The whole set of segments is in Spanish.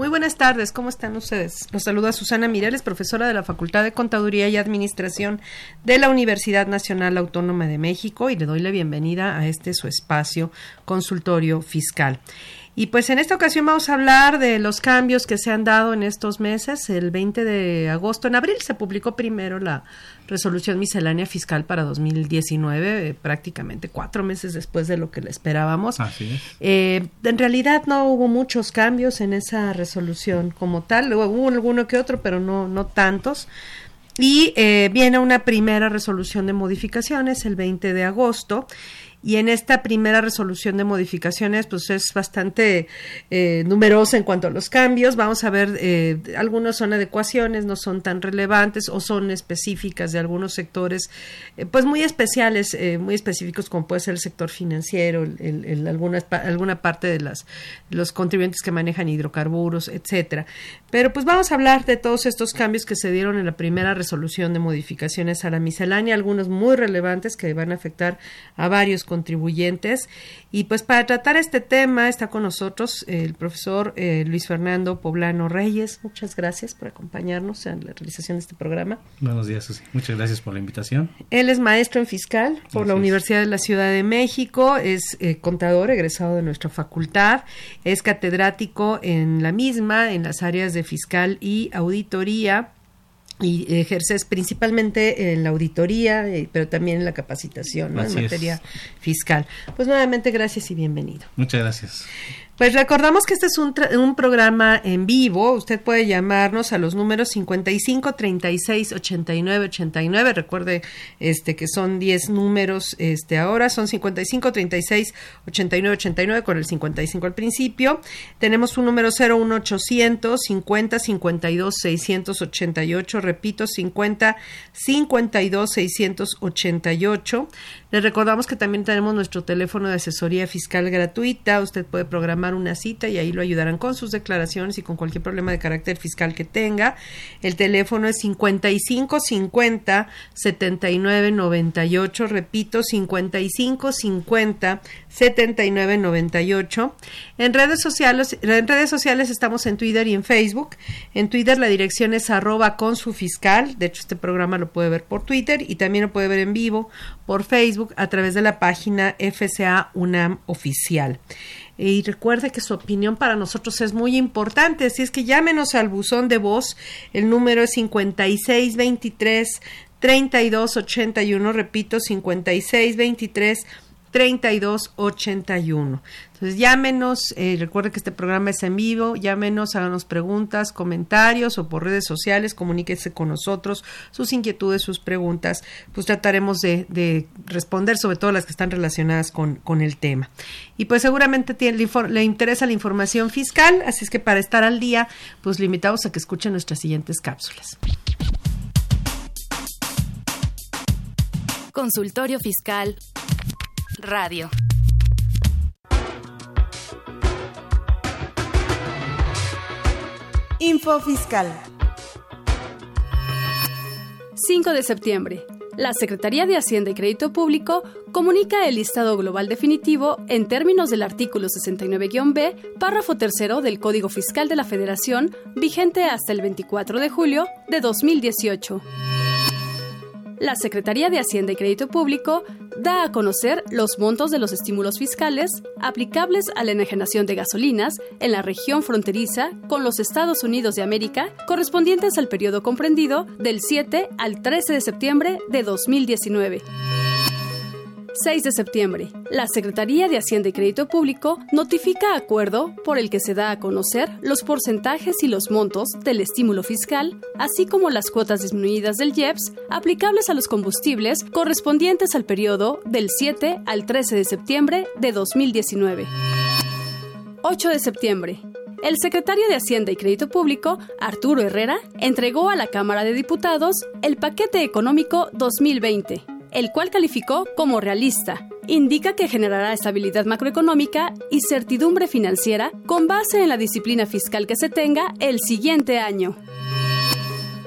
Muy buenas tardes, ¿cómo están ustedes? Los saluda Susana Mireles, profesora de la Facultad de Contaduría y Administración de la Universidad Nacional Autónoma de México y le doy la bienvenida a este su espacio consultorio fiscal. Y pues en esta ocasión vamos a hablar de los cambios que se han dado en estos meses. El 20 de agosto, en abril, se publicó primero la resolución miscelánea fiscal para 2019, eh, prácticamente cuatro meses después de lo que le esperábamos. Así es. Eh, en realidad no hubo muchos cambios en esa resolución como tal, hubo alguno que otro, pero no, no tantos. Y eh, viene una primera resolución de modificaciones el 20 de agosto. Y en esta primera resolución de modificaciones, pues es bastante eh, numerosa en cuanto a los cambios. Vamos a ver, eh, algunos son adecuaciones, no son tan relevantes o son específicas de algunos sectores, eh, pues muy especiales, eh, muy específicos como puede ser el sector financiero, el, el- el- algunas pa- alguna parte de las los contribuyentes que manejan hidrocarburos, etcétera. Pero pues vamos a hablar de todos estos cambios que se dieron en la primera resolución de modificaciones a la miscelánea, algunos muy relevantes que van a afectar a varios contribuyentes. Y pues para tratar este tema está con nosotros el profesor eh, Luis Fernando Poblano Reyes. Muchas gracias por acompañarnos en la realización de este programa. Buenos días, Susi. Muchas gracias por la invitación. Él es maestro en fiscal por la. Universidad de la Ciudad de México, es eh, contador egresado de nuestra facultad, es catedrático en la misma, en las áreas de fiscal y auditoría. Y ejerces principalmente en la auditoría, eh, pero también en la capacitación ¿no? en es. materia fiscal. Pues nuevamente gracias y bienvenido. Muchas gracias. Pues recordamos que este es un, un programa en vivo. Usted puede llamarnos a los números 55 36 89 89. Recuerde este que son 10 números este ahora son 55 36 89 89 con el 55 al principio. Tenemos un número 01800 50 52 688, repito 50 52 688. Les recordamos que también tenemos nuestro teléfono de asesoría fiscal gratuita. Usted puede programar una cita y ahí lo ayudarán con sus declaraciones y con cualquier problema de carácter fiscal que tenga. El teléfono es 55 50 79 98. Repito, 55 50 79 98. En redes sociales, en redes sociales estamos en Twitter y en Facebook. En Twitter la dirección es arroba con su fiscal. De hecho, este programa lo puede ver por Twitter y también lo puede ver en vivo por Facebook a través de la página FCA UNAM Oficial. Y recuerde que su opinión para nosotros es muy importante, así es que llámenos al buzón de voz. El número es 5623 3281, repito, 5623 3281. Entonces llámenos, eh, recuerde que este programa es en vivo, llámenos, háganos preguntas, comentarios o por redes sociales, comuníquese con nosotros, sus inquietudes, sus preguntas, pues trataremos de, de responder sobre todo las que están relacionadas con, con el tema. Y pues seguramente tiene, le, interesa la información fiscal, así es que para estar al día, pues le invitamos a que escuchen nuestras siguientes cápsulas. Consultorio Fiscal. Radio. Info Fiscal. 5 de septiembre. La Secretaría de Hacienda y Crédito Público comunica el listado global definitivo en términos del artículo 69-B, párrafo tercero del Código Fiscal de la Federación, vigente hasta el 24 de julio de 2018. La Secretaría de Hacienda y Crédito Público da a conocer los montos de los estímulos fiscales aplicables a la enajenación de gasolinas en la región fronteriza con los Estados Unidos de América correspondientes al periodo comprendido del 7 al 13 de septiembre de 2019. 6 de septiembre. La Secretaría de Hacienda y Crédito Público notifica acuerdo por el que se da a conocer los porcentajes y los montos del estímulo fiscal, así como las cuotas disminuidas del IEPS aplicables a los combustibles correspondientes al periodo del 7 al 13 de septiembre de 2019. 8 de septiembre. El secretario de Hacienda y Crédito Público, Arturo Herrera, entregó a la Cámara de Diputados el paquete económico 2020 el cual calificó como realista. Indica que generará estabilidad macroeconómica y certidumbre financiera con base en la disciplina fiscal que se tenga el siguiente año.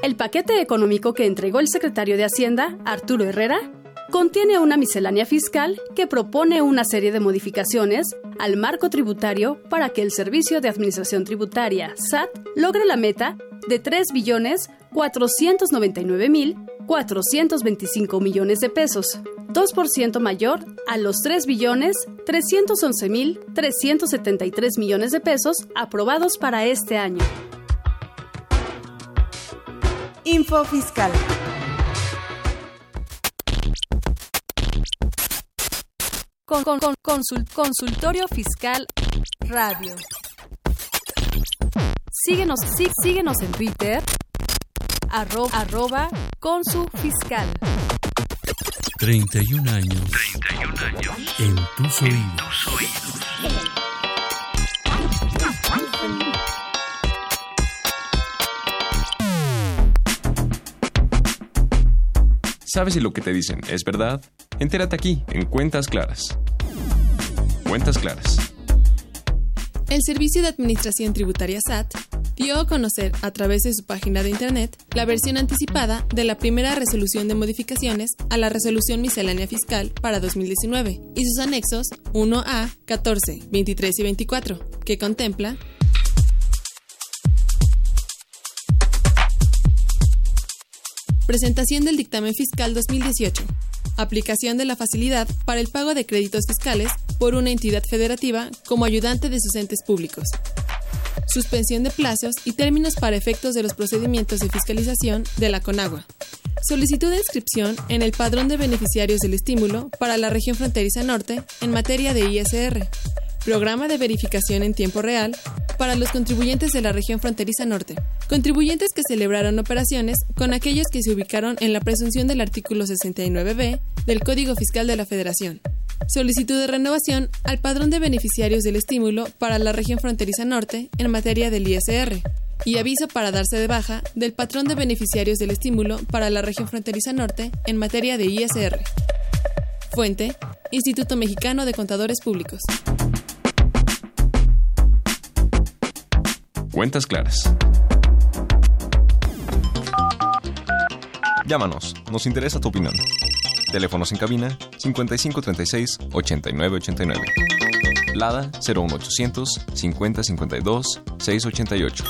El paquete económico que entregó el secretario de Hacienda, Arturo Herrera, contiene una miscelánea fiscal que propone una serie de modificaciones al marco tributario para que el Servicio de Administración Tributaria, SAT, logre la meta de 3 billones 499 mil 425 millones de pesos, 2% mayor a los 3 billones 311 mil 373 millones de pesos aprobados para este año. Info Fiscal. Con, con, con consultorio Fiscal Radio. Síguenos, sí, síguenos en Twitter arroba, arroba con su fiscal. 31 años. 31 años. En tus oídos. ¿Sabes si lo que te dicen es verdad? Entérate aquí, en Cuentas Claras. Cuentas Claras. El Servicio de Administración Tributaria SAT dio a conocer a través de su página de Internet la versión anticipada de la primera resolución de modificaciones a la resolución miscelánea fiscal para 2019 y sus anexos 1A, 14, 23 y 24, que contempla Presentación del dictamen fiscal 2018. Aplicación de la facilidad para el pago de créditos fiscales por una entidad federativa como ayudante de sus entes públicos suspensión de plazos y términos para efectos de los procedimientos de fiscalización de la CONAGUA. Solicitud de inscripción en el padrón de beneficiarios del estímulo para la región fronteriza norte en materia de ISR. Programa de verificación en tiempo real para los contribuyentes de la región fronteriza norte. Contribuyentes que celebraron operaciones con aquellos que se ubicaron en la presunción del artículo 69b del Código Fiscal de la Federación solicitud de renovación al padrón de beneficiarios del estímulo para la región fronteriza norte en materia del ISR y aviso para darse de baja del patrón de beneficiarios del estímulo para la región fronteriza norte en materia de ISR. Fuente, Instituto Mexicano de Contadores Públicos. Cuentas claras. Llámanos, nos interesa tu opinión. Teléfonos en cabina 5536 8989. Lada 01800 5052 688.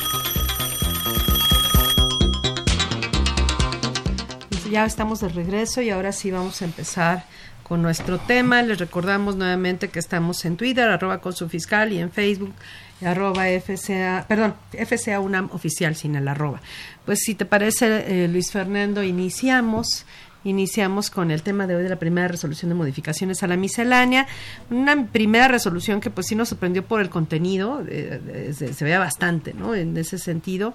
Ya estamos de regreso y ahora sí vamos a empezar con nuestro tema. Les recordamos nuevamente que estamos en Twitter, arroba con su fiscal y en Facebook, arroba FCA, perdón, FCA UNAM oficial sin el arroba. Pues si te parece, eh, Luis Fernando, iniciamos Iniciamos con el tema de hoy de la primera resolución de modificaciones a la miscelánea. Una primera resolución que pues sí nos sorprendió por el contenido, eh, se, vea bastante, ¿no? En ese sentido.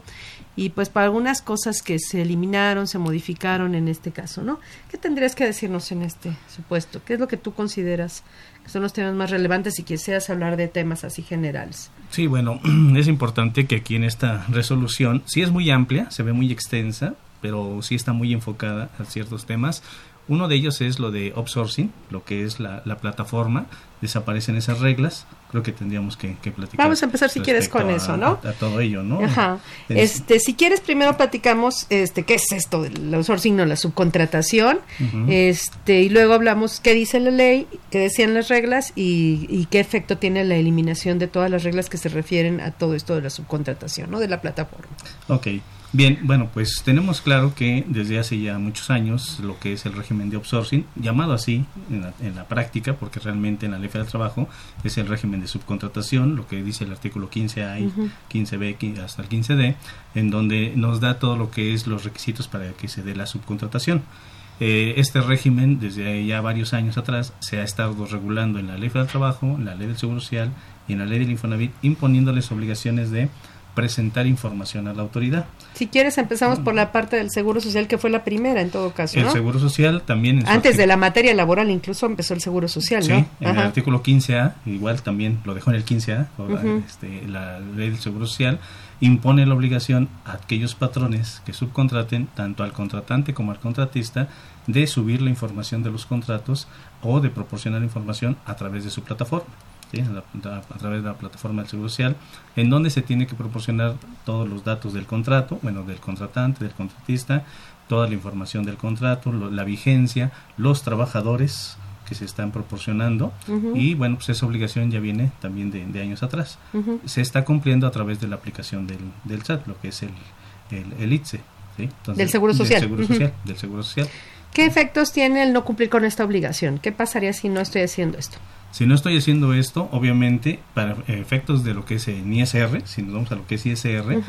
Y pues para algunas cosas que se eliminaron, se modificaron en este caso, ¿no? ¿Qué tendrías que decirnos en este supuesto? ¿Qué es lo que tú consideras que son los temas más relevantes y quisieras hablar de temas así generales? Sí, bueno, es importante que aquí en esta resolución, sí es muy amplia, se ve muy extensa, pero sí está muy enfocada a ciertos temas. Uno de ellos es lo de outsourcing, lo que es la, plataforma desaparecen esas reglas, creo que tendríamos que, platicar. Vamos a empezar si quieres con eso, ¿no? A, todo ello, ¿no? Ajá. Este, si quieres primero platicamos este qué es esto del outsourcing no la subcontratación, este y luego hablamos qué dice la ley, qué decían las reglas y, y, qué efecto tiene la eliminación de todas las reglas que se refieren a todo esto de la subcontratación, ¿no? De la plataforma. Ok. Bien, bueno, pues tenemos claro que desde hace ya muchos años lo que es el régimen de outsourcing, llamado así en la, práctica, porque realmente en la ley federal del trabajo es el régimen de subcontratación, lo que dice el artículo 15A y 15B hasta el 15D, en donde nos da todo lo que es los requisitos para que se dé la subcontratación. Eh, este régimen, desde ya varios años atrás, se ha estado regulando en la ley federal del trabajo, en la ley del seguro social y en la ley del Infonavit, imponiéndoles obligaciones de presentar información a la autoridad. Si quieres, empezamos por la parte del Seguro Social, que fue la primera en todo caso. El Seguro Social también. Antes de la materia laboral, incluso empezó el Seguro Social, sí, en el artículo 15A, igual también lo dejó en el 15A, este, la ley del Seguro Social, impone la obligación a aquellos patrones que subcontraten, tanto al contratante como al contratista, de subir la información de los contratos o de proporcionar información a través de su plataforma a, través de la plataforma del Seguro Social, en donde se tiene que proporcionar todos los datos del contrato, bueno, del contratante, del contratista, toda la información del contrato, la vigencia, los trabajadores que se están proporcionando y bueno, pues esa obligación ya viene también de, años atrás. Se está cumpliendo a través de la aplicación del, del SAT, lo que es el, el, ITSE. del Seguro Social. Del Seguro Social, del Seguro Social. ¿Qué efectos tiene el no cumplir con esta obligación? ¿Qué pasaría si no estoy haciendo esto? Si no estoy haciendo esto, obviamente, para efectos de lo que es en ISR, si nos vamos a lo que es ISR,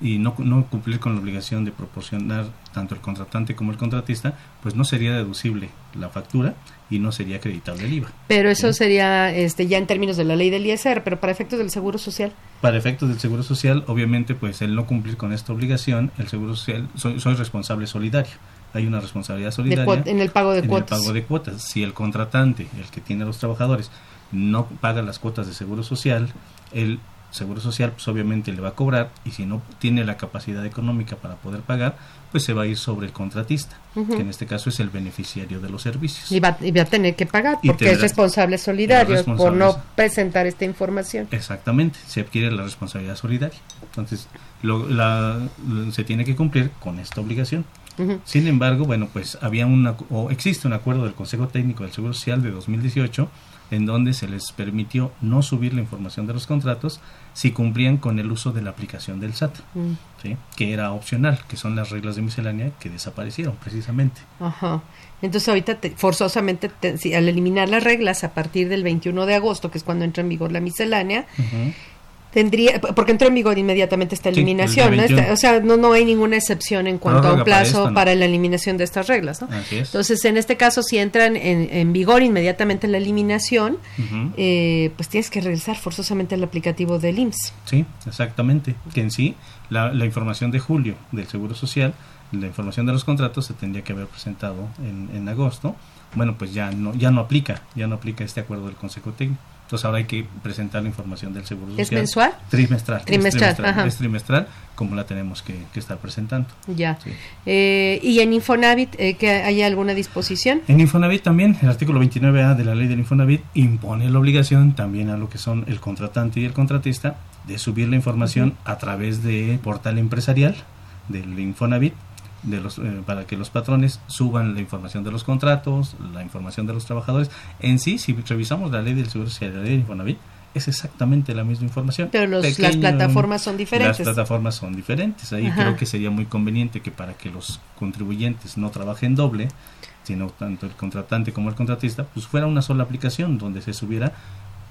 y no, no cumplir con la obligación de proporcionar tanto el contratante como el contratista, pues no sería deducible la factura y no sería acreditable el IVA. Pero eso sería este, ya en términos de la ley del ISR, pero para efectos del Seguro Social. Para efectos del Seguro Social, obviamente, pues el no cumplir con esta obligación, el Seguro Social, soy, soy responsable solidario hay una responsabilidad solidaria en el pago de cuotas. el pago de cuotas. Si el contratante, el que tiene a los trabajadores, no paga las cuotas de seguro social, el seguro social pues obviamente le va a cobrar y si no tiene la capacidad económica para poder pagar, pues se va a ir sobre el contratista, que en este caso es el beneficiario de los servicios. Y va, a tener que pagar porque es responsable solidario por no presentar esta información. Exactamente, se adquiere la responsabilidad solidaria. Entonces, se tiene que cumplir con esta obligación. Sin embargo, bueno, pues había una, o existe un acuerdo del Consejo Técnico del Seguro Social de 2018 en donde se les permitió no subir la información de los contratos si cumplían con el uso de la aplicación del SAT, mm. que era opcional, que son las reglas de miscelánea que desaparecieron precisamente. Ajá. Entonces ahorita forzosamente al eliminar las reglas a partir del 21 de agosto, que es cuando entra en vigor la miscelánea, tendría, porque entró en vigor inmediatamente esta eliminación, o sea, no, no hay ninguna excepción en cuanto a un plazo para, la eliminación de estas reglas, ¿no? Entonces, en este caso, si entran en, en vigor inmediatamente la eliminación, eh, pues tienes que regresar forzosamente al aplicativo del IMSS. Sí, exactamente, que en sí, la, la información de julio del Seguro Social, la información de los contratos se tendría que haber presentado en, en agosto, bueno, pues ya no, ya no aplica, ya no aplica este acuerdo del Consejo Técnico. Entonces ahora hay que presentar la información del Seguro Social. ¿Es mensual? Trimestral. Trimestral, es trimestral, es trimestral como la tenemos que, estar presentando. Ya. Eh, ¿Y en Infonavit eh, que hay alguna disposición? En Infonavit también, el artículo 29A de la ley del Infonavit impone la obligación también a lo que son el contratante y el contratista de subir la información a través de portal empresarial del Infonavit de los, eh, para que los patrones suban la información de los contratos, la información de los trabajadores. En sí, si revisamos la ley del Seguro Social y la ley del Infonavit, es exactamente la misma información. Pero las plataformas son diferentes. Las plataformas son diferentes. Ahí creo que sería muy conveniente que para que los contribuyentes no trabajen doble, sino tanto el contratante como el contratista, pues fuera una sola aplicación donde se subiera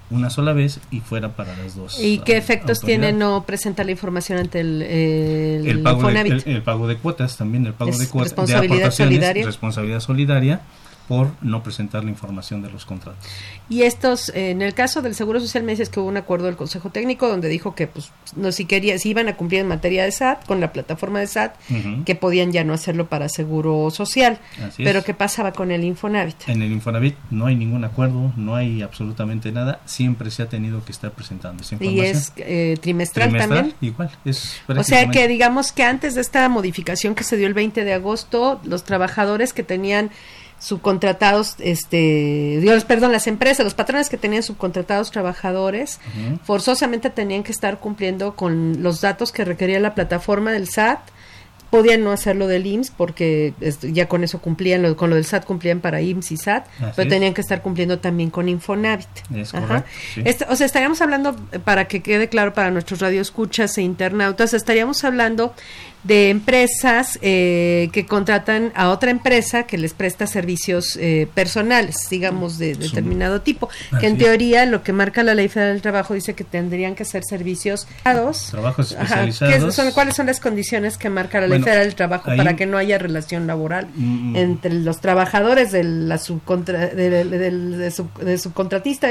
una sola vez y fuera para las dos. ¿Y qué efectos tiene no presentar la información ante el, el, pago, de, el, pago de cuotas también, el pago de cuotas, responsabilidad solidaria. responsabilidad solidaria por no presentar la información de los contratos. Y estos, en el caso del Seguro Social me dices que hubo un acuerdo del Consejo Técnico donde dijo que pues no si quería, si iban a cumplir en materia de SAT con la plataforma de SAT, que podían ya no hacerlo para Seguro Social. Pero ¿qué pasaba con el Infonavit? En el Infonavit no hay ningún acuerdo, no hay absolutamente nada, siempre se ha tenido que estar presentando esa información. Y es eh, trimestral, también. Igual, es O sea que digamos que antes de esta modificación que se dio el 20 de agosto, los trabajadores que tenían subcontratados, este, Dios, perdón, las empresas, los patrones que tenían subcontratados trabajadores, forzosamente tenían que estar cumpliendo con los datos que requería la plataforma del SAT. Podían no hacerlo del IMSS porque ya con eso cumplían, con lo del SAT cumplían para IMSS y SAT, pero tenían que estar cumpliendo también con Infonavit. Este, o sea, estaríamos hablando, para que quede claro para nuestros radioescuchas e internautas, estaríamos hablando de empresas eh, que contratan a otra empresa que les presta servicios eh, personales, digamos, de, determinado tipo. Que en teoría lo que marca la Ley Federal del Trabajo dice que tendrían que ser servicios Trabajos especializados. ¿Cuáles son las condiciones que marca la Ley Federal del Trabajo para que no haya relación laboral mm, mm. entre los trabajadores de la subcontra, de, subcontratista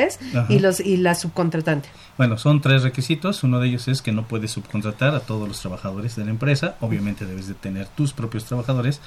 y, los, y la subcontratante? Bueno, son tres requisitos. Uno de ellos es que no puedes subcontratar a todos los trabajadores de la empresa. Obviamente debes de tener tus propios trabajadores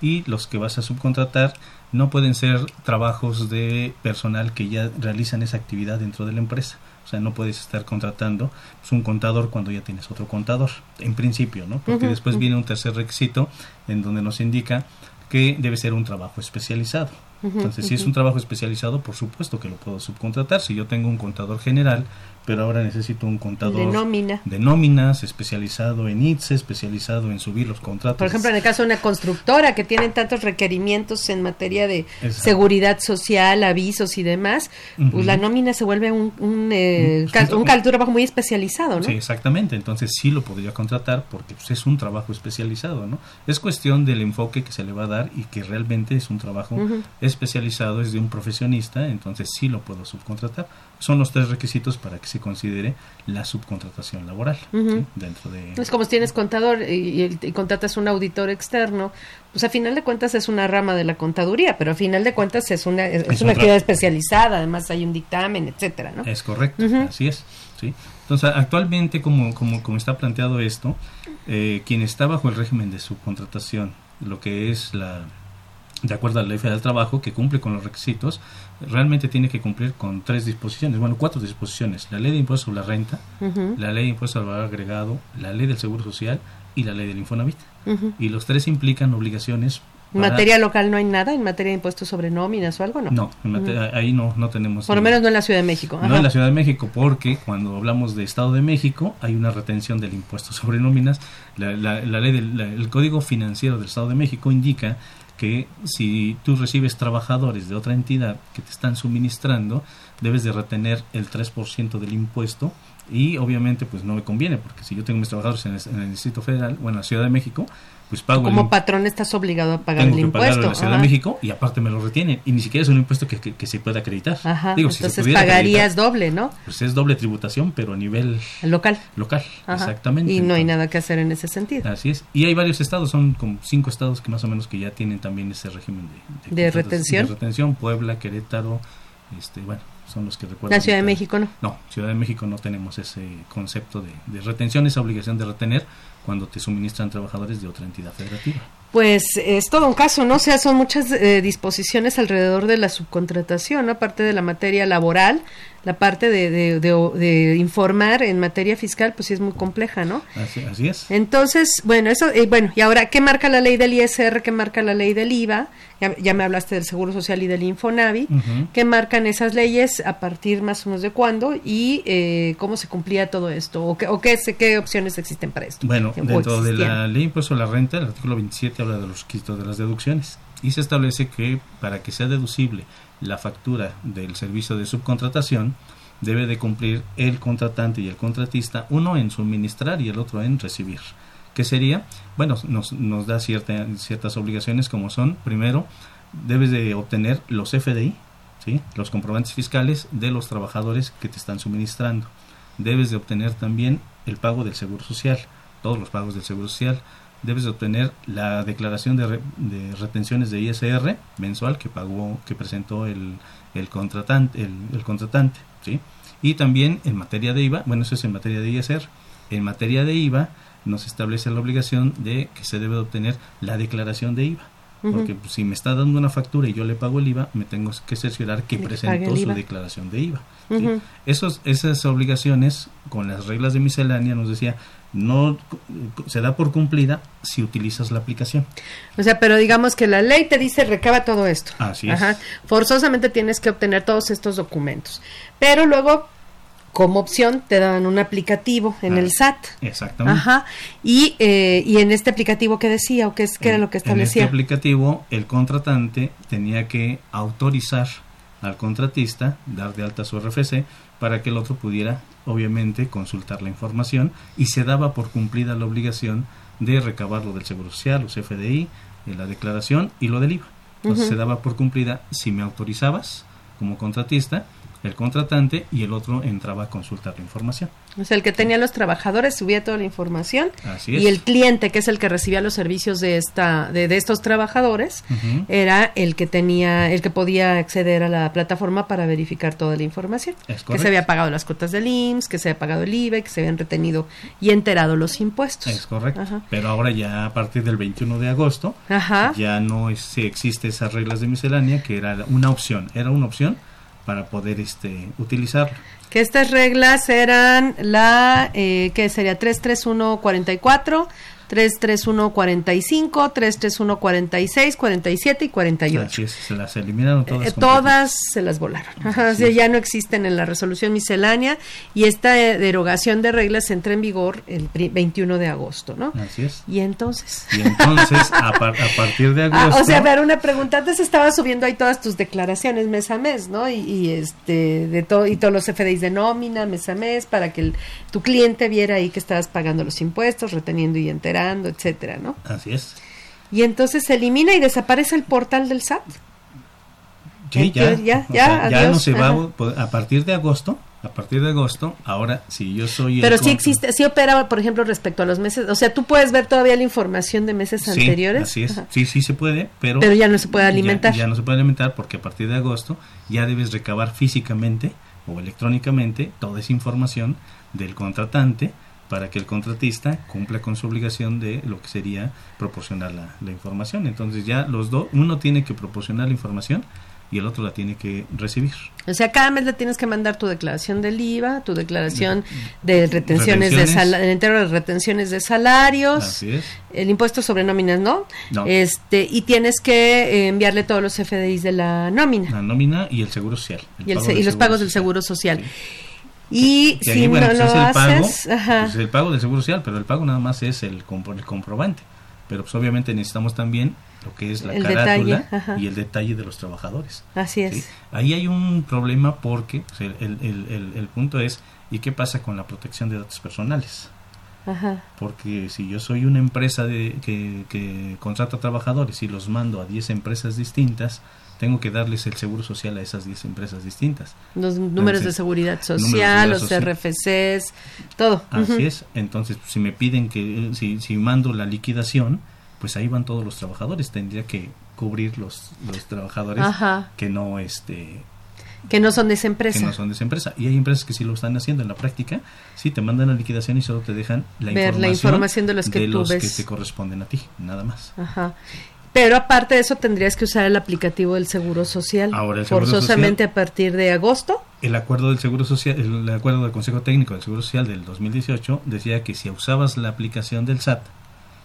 y los que vas a subcontratar no pueden ser trabajos de personal que ya realizan esa actividad dentro de la empresa. O sea, no puedes estar contratando pues, un contador cuando ya tienes otro contador, en principio, ¿no? Porque después viene un tercer requisito en donde nos indica que debe ser un trabajo especializado. Entonces, si es un trabajo especializado, por supuesto que lo puedo subcontratar. Si yo tengo un contador general, pero ahora necesito un contador de, nómina. de nóminas, especializado en ITSE, especializado en subir los contratos. Por ejemplo, en el caso de una constructora que tiene tantos requerimientos en materia de seguridad social, avisos y demás, pues la nómina se vuelve un, un, eh, un, trabajo muy especializado, ¿no? Sí, exactamente. Entonces sí lo podría contratar porque pues, es un trabajo especializado, ¿no? Es cuestión del enfoque que se le va a dar y que realmente es un trabajo especializado, es de un profesionista, entonces sí lo puedo subcontratar son los tres requisitos para que se considere la subcontratación laboral dentro de es como si tienes contador y, contratas un auditor externo pues a final de cuentas es una rama de la contaduría pero a final de cuentas es una es, una actividad especializada además hay un dictamen etcétera no es correcto así es sí entonces actualmente como como como está planteado esto eh, quien está bajo el régimen de subcontratación lo que es la de acuerdo a la ley federal del trabajo, que cumple con los requisitos, realmente tiene que cumplir con tres disposiciones, bueno, cuatro disposiciones. La ley de impuestos sobre la renta, la ley de impuestos al valor agregado, la ley del seguro social y la ley del Infonavit. Y los tres implican obligaciones. ¿En materia local no hay nada? ¿En materia de impuestos sobre nóminas o algo? No, no ahí no, no tenemos. Por lo menos no en la Ciudad de México. No en la Ciudad de México, porque cuando hablamos de Estado de México hay una retención del impuesto sobre nóminas. La, la, ley del el Código Financiero del Estado de México indica que si tú recibes trabajadores de otra entidad que te están suministrando, debes de retener el 3% del impuesto y obviamente pues no me conviene porque si yo tengo mis trabajadores en el, Distrito Federal o en la Ciudad de México, pues pago como patrón estás obligado a pagar el impuesto en la Ciudad de México y aparte me lo retienen. Y ni siquiera es un impuesto que, que, se pueda acreditar. Digo, entonces pagarías doble no pues es doble tributación pero a nivel local. local exactamente. Y no hay nada que hacer en ese sentido. así es. Y hay varios estados son como cinco estados que más o menos que ya tienen también ese régimen de, de, retención de retención. Puebla Querétaro este bueno son los que recuerdan. La Ciudad de México no. No, Ciudad de México no tenemos ese concepto de, de retención, esa obligación de retener cuando te suministran trabajadores de otra entidad federativa. Pues es todo un caso, ¿no? O sea, son muchas eh, disposiciones alrededor de la subcontratación, aparte de la materia laboral, la parte de, de, informar en materia fiscal, pues sí es muy compleja, ¿no? Así, es. Entonces, bueno, eso, eh, bueno, y ahora, ¿qué marca la ley del ISR? ¿Qué marca la ley del IVA? Ya, me hablaste del Seguro Social y del Infonavi. ¿Qué marcan esas leyes? ¿A partir más o menos de cuándo? ¿Y eh, cómo se cumplía todo esto? ¿O qué, o qué, qué opciones existen para esto? Bueno, dentro de la ley impuesto a la renta, el artículo 27 habla de los requisitos de las deducciones y se establece que para que sea deducible la factura del servicio de subcontratación, debe de cumplir el contratante y el contratista, uno en suministrar y el otro en recibir. ¿Qué sería? Bueno, nos, nos da cierta, ciertas obligaciones como son, primero, debes de obtener los FDI, ¿sí? los comprobantes fiscales de los trabajadores que te están suministrando. Debes de obtener también el pago del Seguro Social, todos los pagos del Seguro Social. Debes de obtener la declaración de, de retenciones de ISR mensual que pagó, que presentó el, el contratante, el, el contratante, ¿sí? Y también en materia de IVA, bueno, eso es en materia de ISR. En materia de IVA, nos establece la obligación de que se debe obtener la declaración de IVA. Porque pues, si me está dando una factura y yo le pago el IVA, me tengo que cerciorar que presentó su declaración de IVA. Esos, esas obligaciones, con las reglas de miscelánea, nos decía no se da por cumplida si utilizas la aplicación. O sea, pero digamos que la ley te dice recaba todo esto. Así es. Forzosamente tienes que obtener todos estos documentos. Pero luego como opción te dan un aplicativo en el SAT. Exactamente. Ajá. Y, eh, y en este aplicativo, ¿qué decía o qué, es, qué era lo que establecía? En este aplicativo, el contratante tenía que autorizar al contratista, dar de alta su RFC, para que el otro pudiera, obviamente, consultar la información y se daba por cumplida la obligación de recabar lo del Seguro Social, los FDI, la declaración y lo del IVA. Entonces se daba por cumplida si me autorizabas como contratista el contratante y el otro entraba a consultar la información. O sea, el que tenía los trabajadores subía toda la información Así es. y el cliente, que es el que recibía los servicios de esta de, de estos trabajadores, era el que tenía el que podía acceder a la plataforma para verificar toda la información, que se había pagado las cuotas del IMSS, que se había pagado el IVA, que se habían retenido y enterado los impuestos. Es correcto. Pero ahora ya a partir del 21 de agosto ya no es, existe esas reglas de miscelánea que era una opción, era una opción para poder este utilizarlo. Que estas reglas eran la eh, que sería 33144 33145, 33146, 47 y 48. Así es, se las eliminaron todas. Eh, todas se las volaron. Ajá, ya no existen en la resolución miscelánea y esta eh, derogación de reglas entra en vigor el 21 de agosto, ¿no? Así es. Y entonces. Y entonces, a, partir de agosto. Ah, o sea, a ver, una pregunta. Antes estaba subiendo ahí todas tus declaraciones mes a mes, ¿no? Y, este, de todo, y todos los FDIs de nómina mes a mes para que el, tu cliente viera ahí que estabas pagando los impuestos, reteniendo y enterando etcétera, ¿no? Así es. Y entonces se elimina y desaparece el portal del SAT. Sí, ya, ya, ya, no se va pues, a partir de agosto. A partir de agosto, ahora si yo soy Pero sí existe, sí opera, por ejemplo, respecto a los meses, o sea, tú puedes ver todavía la información de meses anteriores. Así es. Sí, sí se puede, pero Pero ya no se puede alimentar. Ya, no se puede alimentar porque a partir de agosto ya debes recabar físicamente o electrónicamente toda esa información del contratante para que el contratista cumpla con su obligación de lo que sería proporcionar la, información. Entonces ya los dos, uno tiene que proporcionar la información y el otro la tiene que recibir. O sea, cada mes le tienes que mandar tu declaración del IVA, tu declaración de retenciones, de el entero de retenciones de salarios, el impuesto sobre nóminas, ¿no? Este, y tienes que eh, enviarle todos los FDIs de la nómina. La nómina y el seguro social. y, los pagos del seguro social. Y si no pues, lo pago, pues, el pago del seguro social, pero el pago nada más es el, el comprobante. Pero pues obviamente necesitamos también lo que es la carátula y el detalle de los trabajadores. Así es. Ahí hay un problema porque el, el, el, punto es, ¿y qué pasa con la protección de datos personales? Ajá. Porque si yo soy una empresa de, que, que contrata trabajadores y los mando a 10 empresas distintas, tengo que darles el seguro social a esas 10 empresas distintas. Los números de seguridad social, los RFCs, todo. Así es. Entonces, si me piden que, si, si mando la liquidación, pues ahí van todos los trabajadores. Tendría que cubrir los, los trabajadores que no, este, que no son de esa empresa. Que no son de esa empresa. Y hay empresas que sí lo están haciendo en la práctica, sí te mandan la liquidación y solo te dejan la, Ver información, la información de los que tú ves. que te corresponden a ti, nada más. Ajá. Pero aparte de eso tendrías que usar el aplicativo del Seguro Social forzosamente a partir de agosto. El acuerdo del Seguro Social, el acuerdo del Consejo Técnico del Seguro Social del 2018 decía que si usabas la aplicación del SAT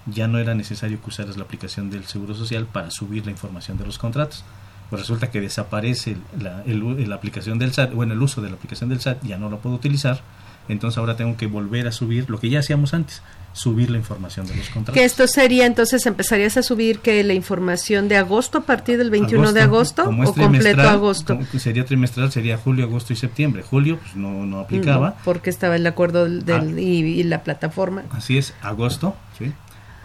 ya no era necesario que usaras la aplicación del Seguro Social para subir la información de los contratos. Pues resulta que desaparece la, la aplicación del SAT, bueno, el uso de la aplicación del SAT ya no lo puedo utilizar entonces ahora tengo que volver a subir lo que ya hacíamos antes, subir la información de los contratos. Que esto sería entonces empezarías a subir que la información de agosto a partir del 21 de agosto o completo agosto. sería trimestral, sería julio, agosto y septiembre. Julio pues no, no aplicaba. porque estaba el acuerdo del, ah. y, la plataforma. Así es, agosto, ¿sí?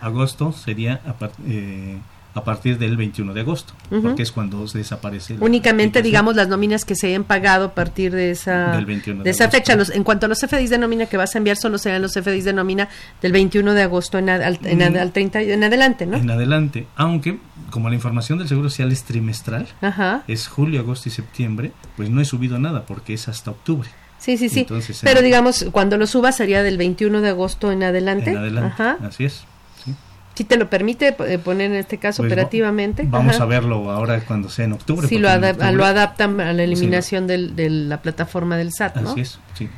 Agosto sería eh, a partir del 21 de agosto, porque es cuando se desaparece. Únicamente, digamos, las nóminas que se hayan pagado a partir de esa, de, esa fecha. Los, en cuanto a los FDIs de nómina que vas a enviar, solo serán los FDIs de nómina del 21 de agosto en, al, en, 30, mm. en adelante, ¿no? En adelante, aunque como la información del Seguro Social es trimestral, es julio, agosto y septiembre, pues no he subido nada porque es hasta octubre. Sí, sí, sí. Pero digamos, cuando lo suba sería del 21 de agosto en adelante. En adelante, así es. Si te lo permite eh, poner en este caso Pues, operativamente. Vamos Ajá. a verlo ahora cuando sea en octubre. Si lo, octubre- lo adaptan a la eliminación del- de la plataforma del SAT, ¿no? Así es, sí.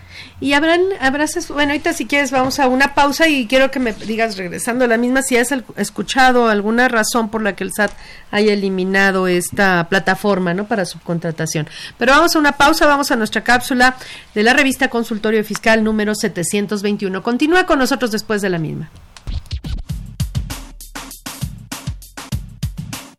Y habrán, habrás, bueno, ahorita si quieres vamos a una pausa y quiero que me digas, regresando a la misma, si has escuchado alguna razón por la que el SAT haya eliminado esta plataforma, ¿no? Para subcontratación. Pero vamos a una pausa, vamos a nuestra cápsula de la revista Consultorio Fiscal número 721. Continúa con nosotros después de la misma.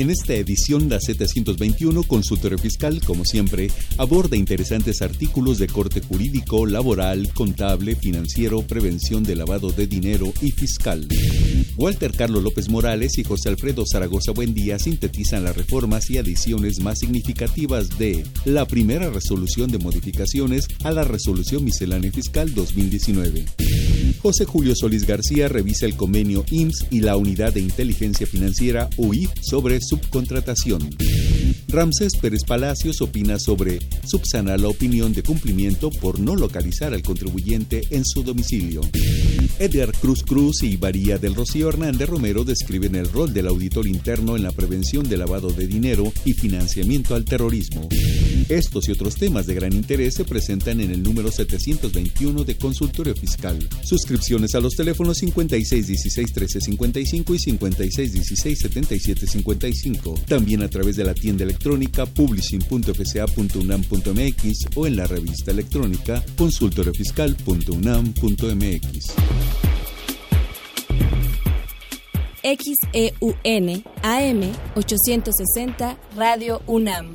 En esta edición, la 721 Consultorio Fiscal, como siempre, aborda interesantes artículos de corte jurídico, laboral, contable, financiero, prevención de lavado de dinero y fiscal. Walter Carlos López Morales y José Alfredo Zaragoza Buendía sintetizan las reformas y adiciones más significativas de la primera resolución de modificaciones a la Resolución Miscelánea Fiscal 2019. José Julio Solís García revisa el convenio IMSS y la Unidad de Inteligencia Financiera UIF sobre subcontratación. Ramsés Pérez Palacios opina sobre subsanar la opinión de cumplimiento por no localizar al contribuyente en su domicilio. Edgar Cruz Cruz y María del Rocío Hernández Romero describen el rol del auditor interno en la prevención del lavado de dinero y financiamiento al terrorismo. Estos y otros temas de gran interés se presentan en el número 721 de Consultorio Fiscal. Suscripciones a los teléfonos 5616 1355 y 5616 7755. También a través de la tienda electrónica publishing.fca.unam.mx o en la revista electrónica consultoriofiscal.unam.mx. XEUN AM 860 Radio UNAM.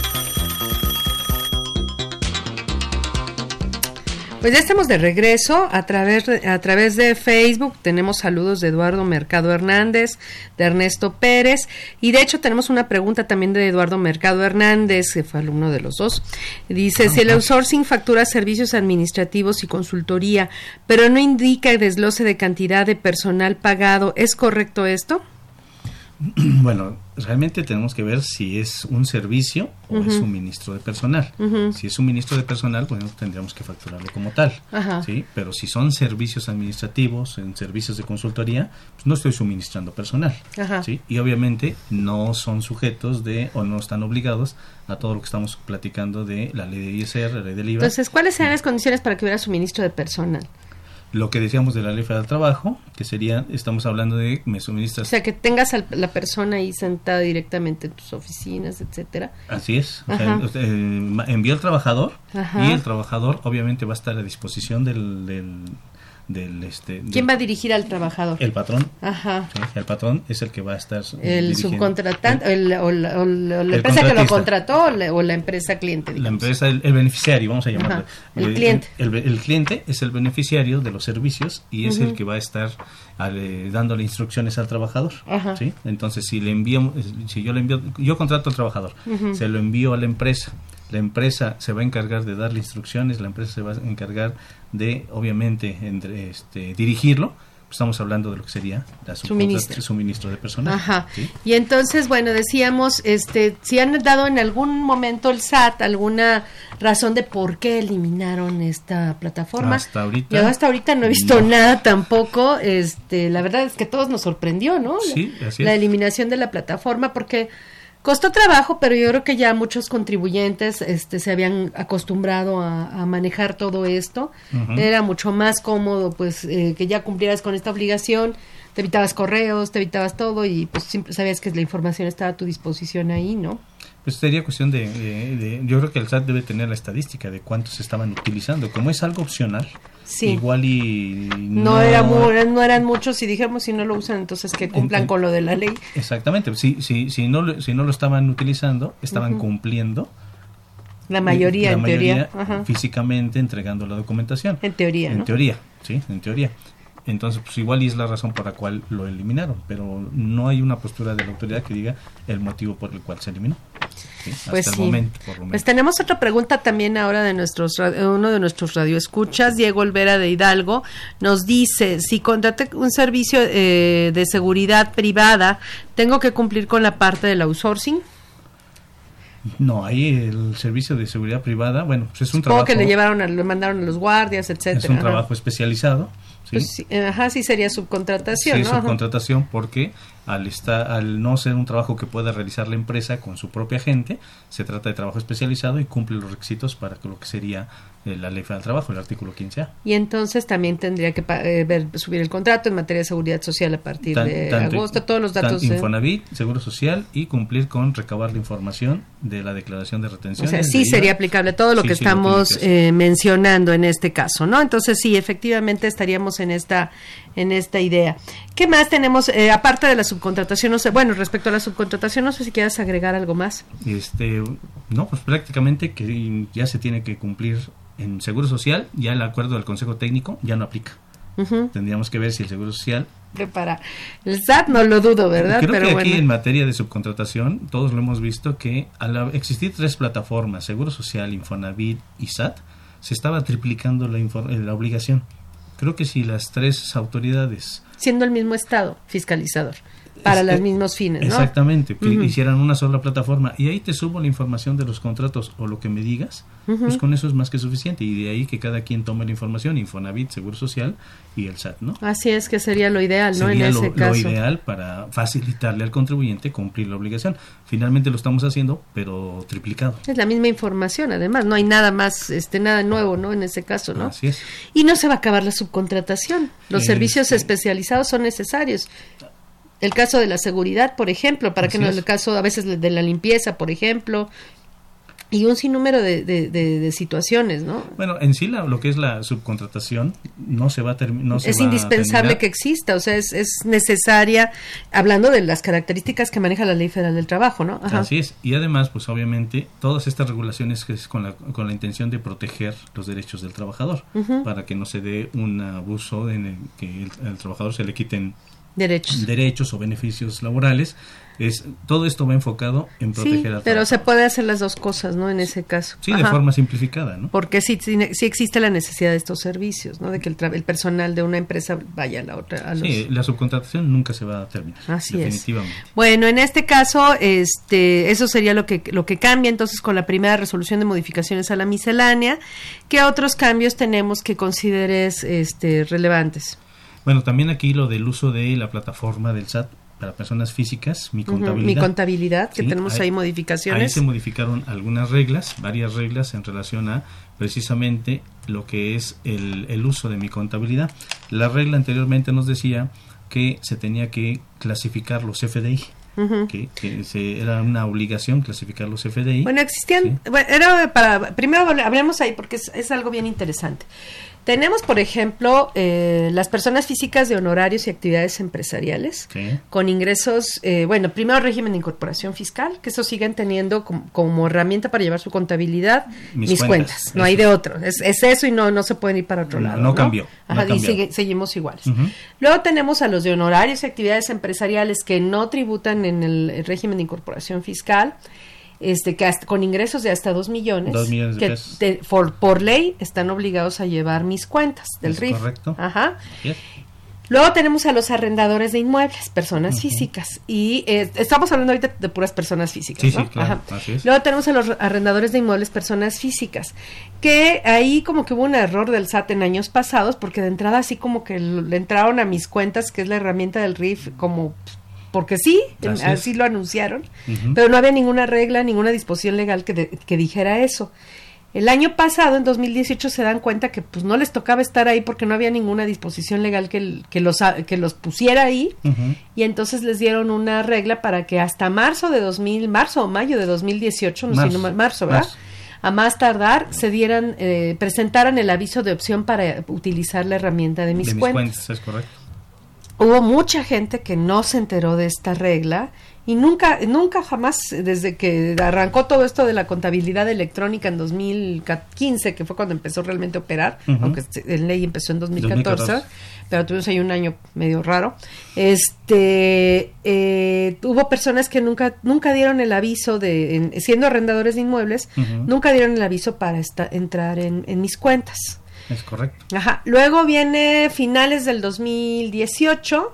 Pues ya estamos de regreso a través, a través de Facebook. Tenemos saludos de Eduardo Mercado Hernández, de Ernesto Pérez. Y de hecho tenemos una pregunta también de Eduardo Mercado Hernández, que fue alumno de los dos. Dice, si el outsourcing factura servicios administrativos y consultoría, pero no indica el desglose de cantidad de personal pagado, ¿es correcto esto? Bueno, realmente tenemos que ver si es un servicio o es Ujú. suministro de personal. Si es suministro de personal, bueno, tendríamos que facturarlo como tal. Ajá. ¿sí? Pero si son servicios administrativos, en servicios de consultoría, pues no estoy suministrando personal. Ajá. ¿sí? Y obviamente no son sujetos de o no están obligados a todo lo que estamos platicando de la ley de ISR, la ley del IVA. Entonces, ¿cuáles serían las condiciones para que hubiera suministro de personal? Lo que decíamos de la ley federal del trabajo, que sería, estamos hablando de me O suministras sea, que tengas a la persona ahí sentada directamente en tus oficinas, etcétera. Así es. O sea, eh, envía al trabajador Ajá. y el trabajador obviamente va a estar a disposición del, del, del, este ¿Quién va a dirigir al trabajador? el patrón. Ajá. Sí, el patrón es el que va a estar El subcontratante, el- o la, o la- la empresa que lo contrató o la, o la empresa cliente. la digamos. empresa, el, el beneficiario, vamos a llamarlo. Ajá, el cliente. El, el cliente es el beneficiario de los servicios y es el que va a estar eh, dándole instrucciones al trabajador. Ajá. ¿sí? Entonces, si le envío, si yo le envío, yo contrato al trabajador, se lo envío a la empresa. La empresa se va a encargar de darle instrucciones, la empresa se va a encargar de, obviamente, entre, este, dirigirlo estamos hablando de lo que sería la suministro. suministro de personal. Ajá. Y entonces, bueno, decíamos, este, si han dado en algún momento el SAT alguna razón de por qué eliminaron esta plataforma. Hasta ahorita. Yo hasta ahorita no he visto nada tampoco. Este, la verdad es que todos nos sorprendió, ¿no? Sí, así La es. eliminación de la plataforma porque Costó trabajo, pero yo creo que ya muchos contribuyentes este, se habían acostumbrado a, a manejar todo esto. Era mucho más cómodo, pues, eh, que ya cumplieras con esta obligación. Te evitabas correos, te evitabas todo y pues siempre sabías que la información estaba a tu disposición ahí, ¿no? Pues sería cuestión de, de- de- Yo creo que el SAT debe tener la estadística de cuántos estaban utilizando. Como es algo opcional, Sí. igual y. No, era no eran muchos y dijimos si no lo usan, entonces que cumplan en- con lo de la ley. Exactamente. Si, si, si, no, lo- si no lo estaban utilizando, estaban cumpliendo. La mayoría, la en mayoría teoría. Ajá. físicamente entregando la documentación. En teoría, En ¿no? teoría, sí, en teoría. Entonces, pues igual y es la razón por la cual lo eliminaron, pero no hay una postura de la autoridad que diga el motivo por el cual se eliminó. Sí, hasta Pues el sí. momento, por lo menos. Pues tenemos otra pregunta también ahora de nuestros eh, uno de nuestros radioescuchas, Diego Olvera de Hidalgo, nos dice, si contraté un servicio eh, de seguridad privada, ¿tengo que cumplir con la parte del outsourcing? No, ahí el servicio de seguridad privada, bueno, pues es un Supongo trabajo, que le llevaron, a, le mandaron a los guardias, etcétera. es un trabajo especializado. ¿Sí? Pues ajá, sí sería subcontratación, Sí, subcontratación porque al estar, al no ser un trabajo que pueda realizar la empresa con su propia gente, se trata de trabajo especializado y cumple los requisitos para que lo que sería la ley federal del trabajo, el artículo 15A. Y entonces también tendría que eh, ver, subir el contrato en materia de seguridad social a partir Tan- de tanto- agosto, todos los tan datos. de- Infonavit, Seguro Social y cumplir con recabar la información de la declaración de retención. O sea, sí sería aplicable todo lo que estamos eh, mencionando en este caso, ¿no? Entonces sí, efectivamente estaríamos en esta en esta idea. ¿Qué más tenemos Eh, aparte de la subcontratación? No sé, bueno, respecto a la subcontratación, no sé si quieras agregar algo más. Este, no, pues prácticamente que ya se tiene que cumplir en Seguro Social, ya el acuerdo del Consejo Técnico ya no aplica. Tendríamos que ver si el Seguro Social Para el SAT no lo dudo, ¿verdad? Creo Pero que aquí en materia de subcontratación, todos lo hemos visto que al existir tres plataformas, Seguro Social, Infonavit y SAT, se estaba triplicando la, la obligación. Creo que si las tres autoridades siendo el mismo estado fiscalizador para los mismos fines, ¿no? Exactamente, que hicieran una sola plataforma y ahí te subo la información de los contratos o lo que me digas, pues con eso es más que suficiente y de ahí que cada quien tome la información, Infonavit, Seguro Social y el SAT, ¿no? Así es que sería lo ideal, ¿no? Sería en lo, ese lo caso. ideal para facilitarle al contribuyente cumplir la obligación. Finalmente lo estamos haciendo, pero triplicado. Es la misma información, además, no hay nada más, este, nada nuevo, ¿no? En ese caso, ¿no? Así es. Y no se va a acabar la subcontratación. Los Este- servicios especializados son necesarios. El caso de la seguridad, por ejemplo, para que no es. el caso a veces de la limpieza, por ejemplo, y un sinnúmero de, de, de- de situaciones, ¿no? Bueno, en sí la- lo que es la subcontratación no se va a terminar. es indispensable que exista, o sea, es, es necesaria, hablando de las características que maneja la Ley Federal del Trabajo, ¿no? Ajá. Así es. Y además, pues obviamente, todas estas regulaciones que es con la, con la intención de proteger los derechos del trabajador, para que no se dé un abuso en el que el, al trabajador se le quiten Derechos. derechos o beneficios laborales. Es, todo esto va enfocado en Sí, proteger al pero se puede hacer las dos cosas, ¿no? En ese caso. Sí, de Ajá. forma simplificada, ¿no? Porque sí, sí, sí existe la necesidad de estos servicios, ¿no? De que el, tra- el personal de una empresa vaya a la otra. A los... Sí, la subcontratación nunca se va a terminar. Así es. definitivamente. Bueno, en este caso, este, eso sería lo que lo que cambia entonces con la primera resolución de modificaciones a la miscelánea. ¿Qué otros cambios tenemos que consideres este, relevantes? Bueno, también aquí lo del uso de la plataforma del SAT para personas físicas, mi contabilidad. Mi contabilidad, que Sí, tenemos ahí, Ahí modificaciones. se modificaron algunas reglas, varias reglas en relación a precisamente lo que es el, el uso de mi contabilidad. La regla anteriormente nos decía que se tenía que clasificar los FDI, que, que se- era una obligación clasificar los FDI. Bueno, existían, bueno, era para, primero hable- hablemos ahí porque es, es algo bien interesante. Tenemos, por ejemplo, eh, las personas físicas de honorarios y actividades empresariales Sí. con ingresos, eh, bueno, primero régimen de incorporación fiscal, que eso siguen teniendo como, como herramienta para llevar su contabilidad, mis, Mis cuentas, cuentas, no hay de otro, es, es eso y no, no se pueden ir para otro No, lado. no cambió, no Ajá, y cambió. sigue- seguimos iguales. Luego tenemos a los de honorarios y actividades empresariales que no tributan en el régimen de incorporación fiscal, este que hasta- con ingresos de hasta 2 millones, Dos millones de que pesos. te- por, por ley están obligados a llevar mis cuentas del Es RIF. correcto. Ajá. Yes. Luego tenemos a los arrendadores de inmuebles, personas físicas. Y eh, estamos hablando ahorita de puras personas físicas. Sí, ¿no? sí, claro, así es. Luego tenemos a los arrendadores de inmuebles, personas físicas. Que ahí como que hubo un error del SAT en años pasados, porque de entrada así como que le entraron a mis cuentas, que es la herramienta del RIF, como porque sí, Así así, lo anunciaron, pero no había ninguna regla, ninguna disposición legal que, de- que dijera eso. El año pasado, en 2018, se dan cuenta que pues no les tocaba estar ahí porque no había ninguna disposición legal que, que, los, que los pusiera ahí y entonces les dieron una regla para que hasta marzo de 2000, marzo o mayo de 2018, no sé, Marzo. no, ma- marzo, ¿verdad? Marzo. A más tardar se dieran, eh, presentaran el aviso de opción para utilizar la herramienta de mis, de mis cuentas cuentas, es correcto. Hubo mucha gente que no se enteró de esta regla y nunca, nunca jamás, desde que arrancó todo esto de la contabilidad electrónica en 2015, que fue cuando empezó realmente a operar, aunque en ley empezó en 2014, 2014. pero tuvimos ahí un año medio raro. Este, eh, hubo personas que nunca, nunca dieron el aviso de, en- siendo arrendadores de inmuebles, nunca dieron el aviso para esta- entrar en, en mis cuentas. Es correcto. Ajá. Luego viene finales del 2018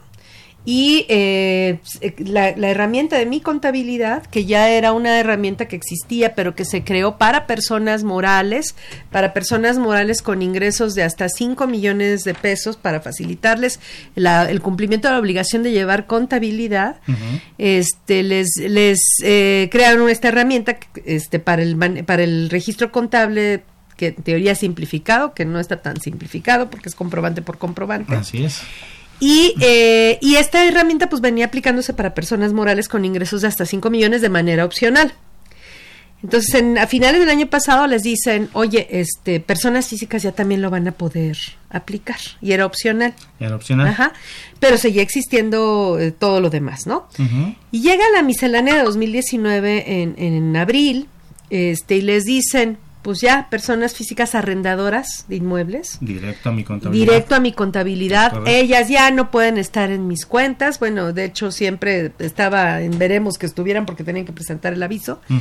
y eh, la, la herramienta de mi contabilidad, que ya era una herramienta que existía, pero que se creó para personas morales, para personas morales con ingresos de hasta 5 millones de pesos, para facilitarles la- el cumplimiento de la obligación de llevar contabilidad este les les eh, crearon esta herramienta este para el para el registro contable que en teoría es simplificado que no está tan simplificado porque es comprobante por comprobante Así es. y, eh, y esta herramienta pues venía aplicándose para personas morales con ingresos de hasta 5 millones de manera opcional. Entonces, en- a finales del año pasado les dicen, oye, este, personas físicas ya también lo van a poder aplicar. Y era opcional. Era opcional. Ajá. Pero seguía existiendo eh, todo lo demás, ¿no? Y llega la miscelánea de 2019 en, en abril, este, y les dicen, pues ya, personas físicas arrendadoras de inmuebles, Directo a mi contabilidad. directo a mi contabilidad. Ellas ya no pueden estar en mis cuentas. Bueno, de hecho siempre estaba en veremos que estuvieran porque tenían que presentar el aviso. Ujú.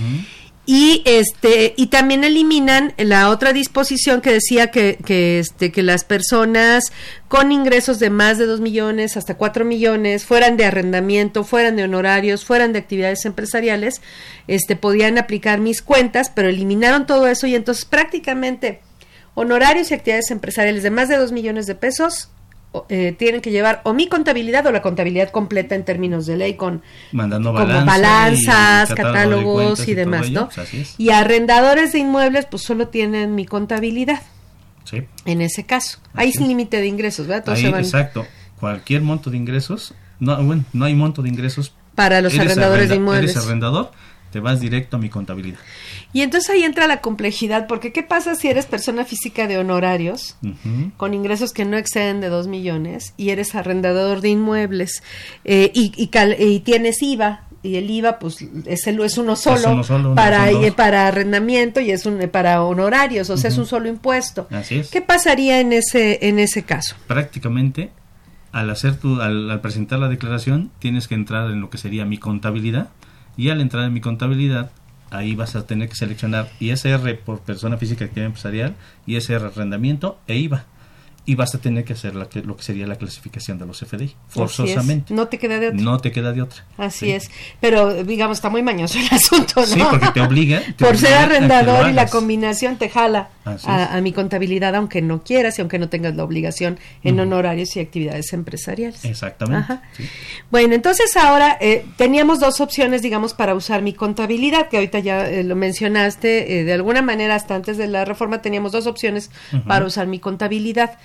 Y este y también eliminan la otra disposición que decía que, que este que las personas con ingresos de más de 2 millones hasta 4 millones fueran de arrendamiento, fueran de honorarios, fueran de actividades empresariales, este podían aplicar mis cuentas, pero eliminaron todo eso y entonces prácticamente honorarios y actividades empresariales de más de 2 millones de pesos eh, tienen que llevar o mi contabilidad o la contabilidad completa en términos de ley con Mandando como y balanzas, de catálogos y demás, ¿no? pues así es. Y arrendadores de inmuebles, pues solo tienen mi contabilidad Sí. en ese caso. Hay sin límite de ingresos, ¿verdad? Todos Ahí, se van exacto. Cualquier monto de ingresos, no, bueno, no hay monto de ingresos. para los arrendadores de inmuebles. Eres arrendador, te vas directo a mi contabilidad. Y entonces ahí entra la complejidad, porque ¿qué pasa si eres persona física de honorarios? Con ingresos que no exceden de 2 millones y eres arrendador de inmuebles eh, y, y, cal- y tienes IVA y el IVA pues es, el- es uno solo, uno solo, para, eh, para arrendamiento y es un para honorarios, o sea, es un solo impuesto. Así es. ¿Qué pasaría en ese en ese caso? Prácticamente, al hacer tu, al, al presentar la declaración, tienes que entrar en lo que sería mi contabilidad y al entrar en mi contabilidad, ahí vas a tener que seleccionar ISR por persona física actividad empresarial, ISR arrendamiento e IVA. Y vas a tener que hacer la que- lo que sería la clasificación de los FDI, forzosamente. No te queda de otra. No te queda de otra. Así Sí. es. Pero digamos, está muy mañoso el asunto, ¿no? Sí, porque te obliga. te Por ser obliga arrendador y la combinación te jala a, mi contabilidad, aunque no quieras y aunque no tengas la obligación en honorarios y actividades empresariales. Exactamente. Sí. Bueno, entonces ahora eh, teníamos dos opciones, digamos, para usar mi contabilidad, que ahorita ya eh, lo mencionaste, eh, de alguna manera hasta antes de la reforma teníamos dos opciones para usar mi contabilidad.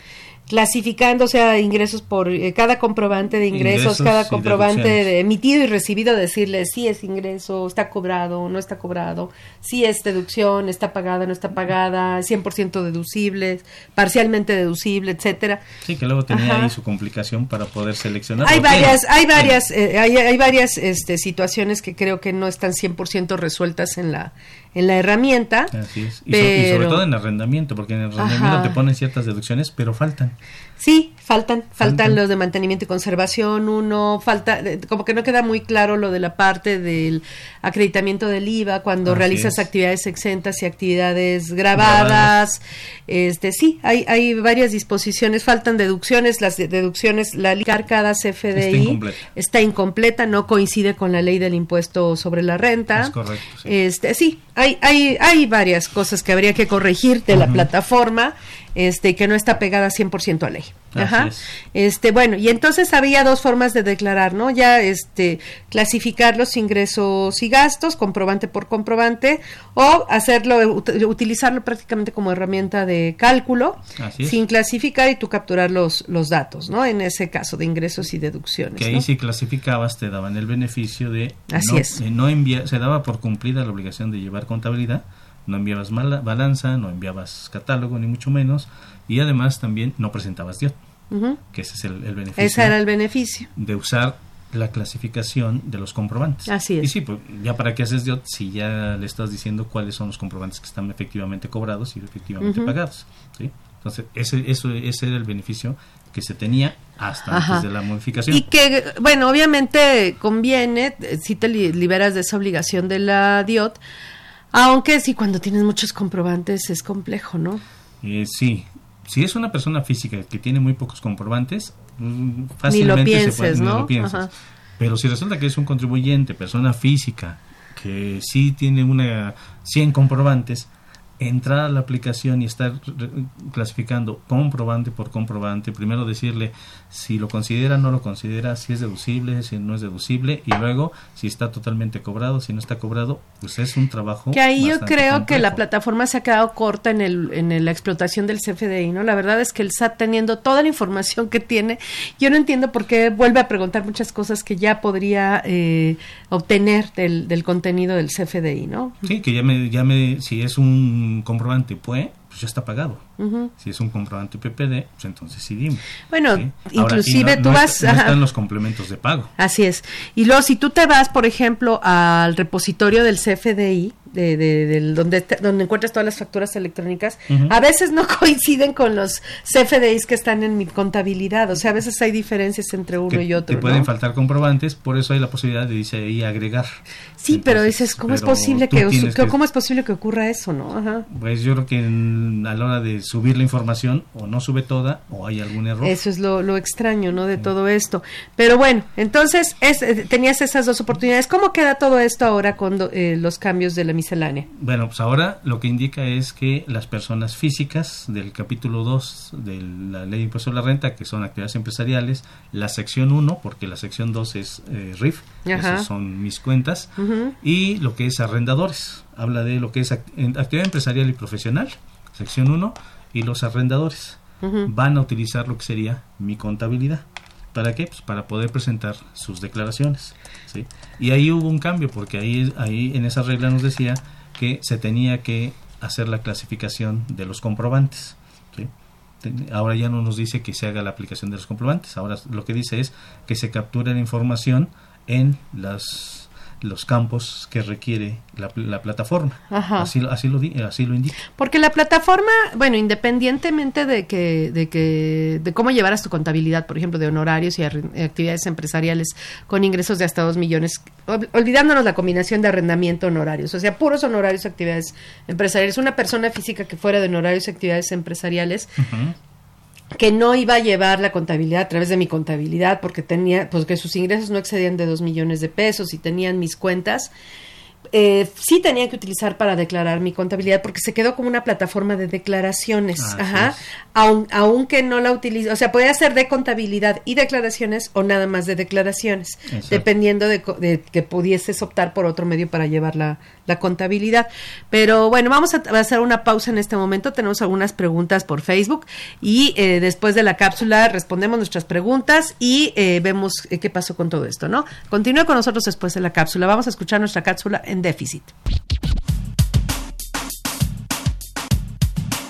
Clasificando, o sea, ingresos por eh, cada comprobante de ingresos, Ingresos cada comprobante de emitido y recibido, decirle si es ingreso, está cobrado, no está cobrado, si es deducción, está pagada, no está pagada, 100% deducible, parcialmente deducible, etcétera. Sí, que luego tenía Ajá. ahí su complicación para poder seleccionar. Hay varias, hay varias, eh, hay, hay varias este, situaciones que creo que no están 100% resueltas en la, en la herramienta. Así es. Y, so- y sobre pero- todo en arrendamiento, porque en el arrendamiento Ajá. te ponen ciertas deducciones, pero faltan. Sí, faltan, faltan los de mantenimiento y conservación, uno, falta, como que no queda muy claro lo de la parte del acreditamiento del IVA cuando realizas actividades exentas y actividades grabadas. Este, sí, hay, hay varias disposiciones, faltan deducciones, las deducciones, la cada CFDI está incompleta. no coincide con la ley del impuesto sobre la renta. Es correcto. Sí. Este, sí, hay, hay, hay varias cosas que habría que corregir de la plataforma este que no está pegada 100% a ley. Ajá. Este, bueno, y entonces había dos formas de declarar, ¿no? Ya este clasificar los ingresos y gastos comprobante por comprobante o hacerlo utilizarlo prácticamente como herramienta de cálculo sin clasificar y tú capturar los los datos, ¿no? En ese caso de ingresos y deducciones. Que ahí si clasificabas te daban el beneficio de Así es. no enviar, se daba por cumplida la obligación de llevar contabilidad no enviabas balanza, no enviabas catálogo, ni mucho menos, y además también no presentabas DIOT, que ese es el, beneficio. Ese era el beneficio. De usar la clasificación de los comprobantes. Así es. Y sí, pues ya para qué haces DIOT si ya le estás diciendo cuáles son los comprobantes que están efectivamente cobrados y efectivamente pagados. ¿sí? Entonces, ese, eso, ese era el beneficio que se tenía hasta antes de la modificación. Y que, bueno, obviamente conviene, eh, si te liberas de esa obligación de la DIOT, aunque sí, cuando tienes muchos comprobantes es complejo, ¿no? Eh, sí. Si es una persona física que tiene muy pocos comprobantes, mm, fácilmente se puede, ¿no? Pero si resulta que es un contribuyente, persona física, que sí tiene una 100 comprobantes, entrar a la aplicación y estar clasificando comprobante por comprobante, primero decirle si lo considera, no lo considera, si es deducible, si no es deducible, y luego si está totalmente cobrado, si no está cobrado, pues es un trabajo. Que ahí yo creo que la plataforma se ha quedado corta en, el, en la explotación del CFDI, ¿no? La verdad es que el SAT teniendo toda la información que tiene, yo no entiendo por qué vuelve a preguntar muchas cosas que ya podría eh, obtener del, del contenido del CFDI, ¿no? Sí, que ya me, ya me, si es un comprobante PUE, pues ya está pagado. Si es un comprobante PPD, pues entonces sí dime. Bueno, inclusive tú vas... no están los complementos de pago. Así es. Y luego si tú te vas, por ejemplo, al repositorio del CFDI, de, de, donde, donde encuentras todas las facturas electrónicas, a veces no coinciden con los CFDIs que están en mi contabilidad. O sea, a veces hay diferencias entre uno y otro. Te pueden faltar comprobantes, por eso hay la posibilidad de dice ahí agregar. Sí, pero dices, ¿cómo es posible que, cómo es posible que ocurra eso, no? Ajá. Pues yo creo que a la hora de subir la información o no sube toda o hay algún error. Eso es lo, lo extraño, ¿no? De todo esto. Pero bueno, entonces es, eh, tenías esas dos oportunidades. ¿Cómo queda todo esto ahora con eh, los cambios de la miscelánea? Bueno, pues ahora lo que indica es que las personas físicas del capítulo 2 de la ley de impuesto a la renta, que son actividades empresariales, la sección 1, porque la sección 2 es eh, RIF, esas son mis cuentas, y lo que es arrendadores, habla de lo que es actividad empresarial y profesional, sección 1, y los arrendadores. Van a utilizar lo que sería mi contabilidad. ¿Para qué? Pues para poder presentar sus declaraciones. ¿sí? Y ahí hubo un cambio, porque ahí, ahí en esa regla nos decía que se tenía que hacer la clasificación de los comprobantes. Ahora ya no nos dice que se haga la aplicación de los comprobantes, ahora lo que dice es que se capture la información en las los campos que requiere la, plataforma. Así, así, lo, así lo indica. Porque la plataforma, bueno, independientemente de que, de que, de cómo llevaras tu contabilidad, por ejemplo, de honorarios y actividades empresariales con ingresos de hasta dos millones, olvidándonos la combinación de arrendamiento honorarios, o sea, puros honorarios y actividades empresariales. Una persona física que fuera de honorarios y actividades empresariales, que no iba a llevar la contabilidad a través de mi contabilidad porque tenía, pues que sus ingresos no excedían de dos millones de pesos y tenían mis cuentas eh, sí tenía que utilizar para declarar mi contabilidad porque se quedó como una plataforma de declaraciones, ajá, aunque no la utilizo, o sea, podía ser de contabilidad y declaraciones o nada más de declaraciones, dependiendo de, que pudieses optar por otro medio para llevar la, contabilidad. Pero bueno, vamos a, hacer una pausa en este momento, tenemos algunas preguntas por Facebook y eh, después de la cápsula respondemos nuestras preguntas y eh, vemos qué pasó con todo esto, ¿no? Continúe con nosotros después de la cápsula, vamos a escuchar nuestra cápsula en déficit.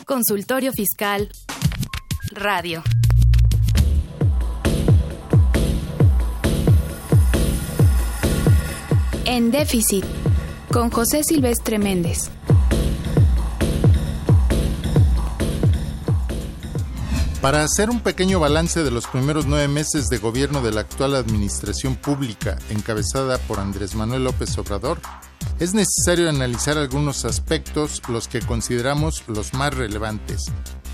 Consultorio Fiscal Radio. En déficit con José Silvestre Méndez. Para hacer un pequeño balance de los primeros nueve meses de gobierno de la actual administración pública encabezada por Andrés Manuel López Obrador, es necesario analizar algunos aspectos, los que consideramos los más relevantes.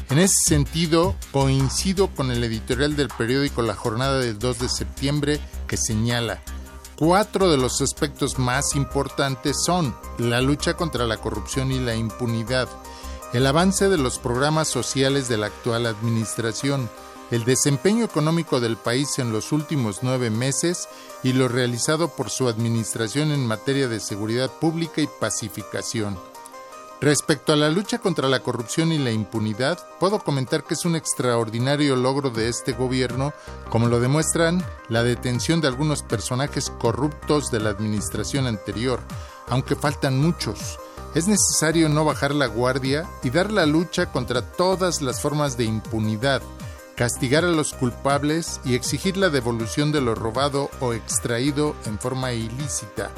En ese sentido, coincido con el editorial del periódico La Jornada del 2 de septiembre que señala, cuatro de los aspectos más importantes son la lucha contra la corrupción y la impunidad, el avance de los programas sociales de la actual administración, el desempeño económico del país en los últimos nueve meses y lo realizado por su administración en materia de seguridad pública y pacificación. Respecto a la lucha contra la corrupción y la impunidad, puedo comentar que es un extraordinario logro de este gobierno, como lo demuestran la detención de algunos personajes corruptos de la administración anterior, aunque faltan muchos. Es necesario no bajar la guardia y dar la lucha contra todas las formas de impunidad, castigar a los culpables y exigir la devolución de lo robado o extraído en forma ilícita.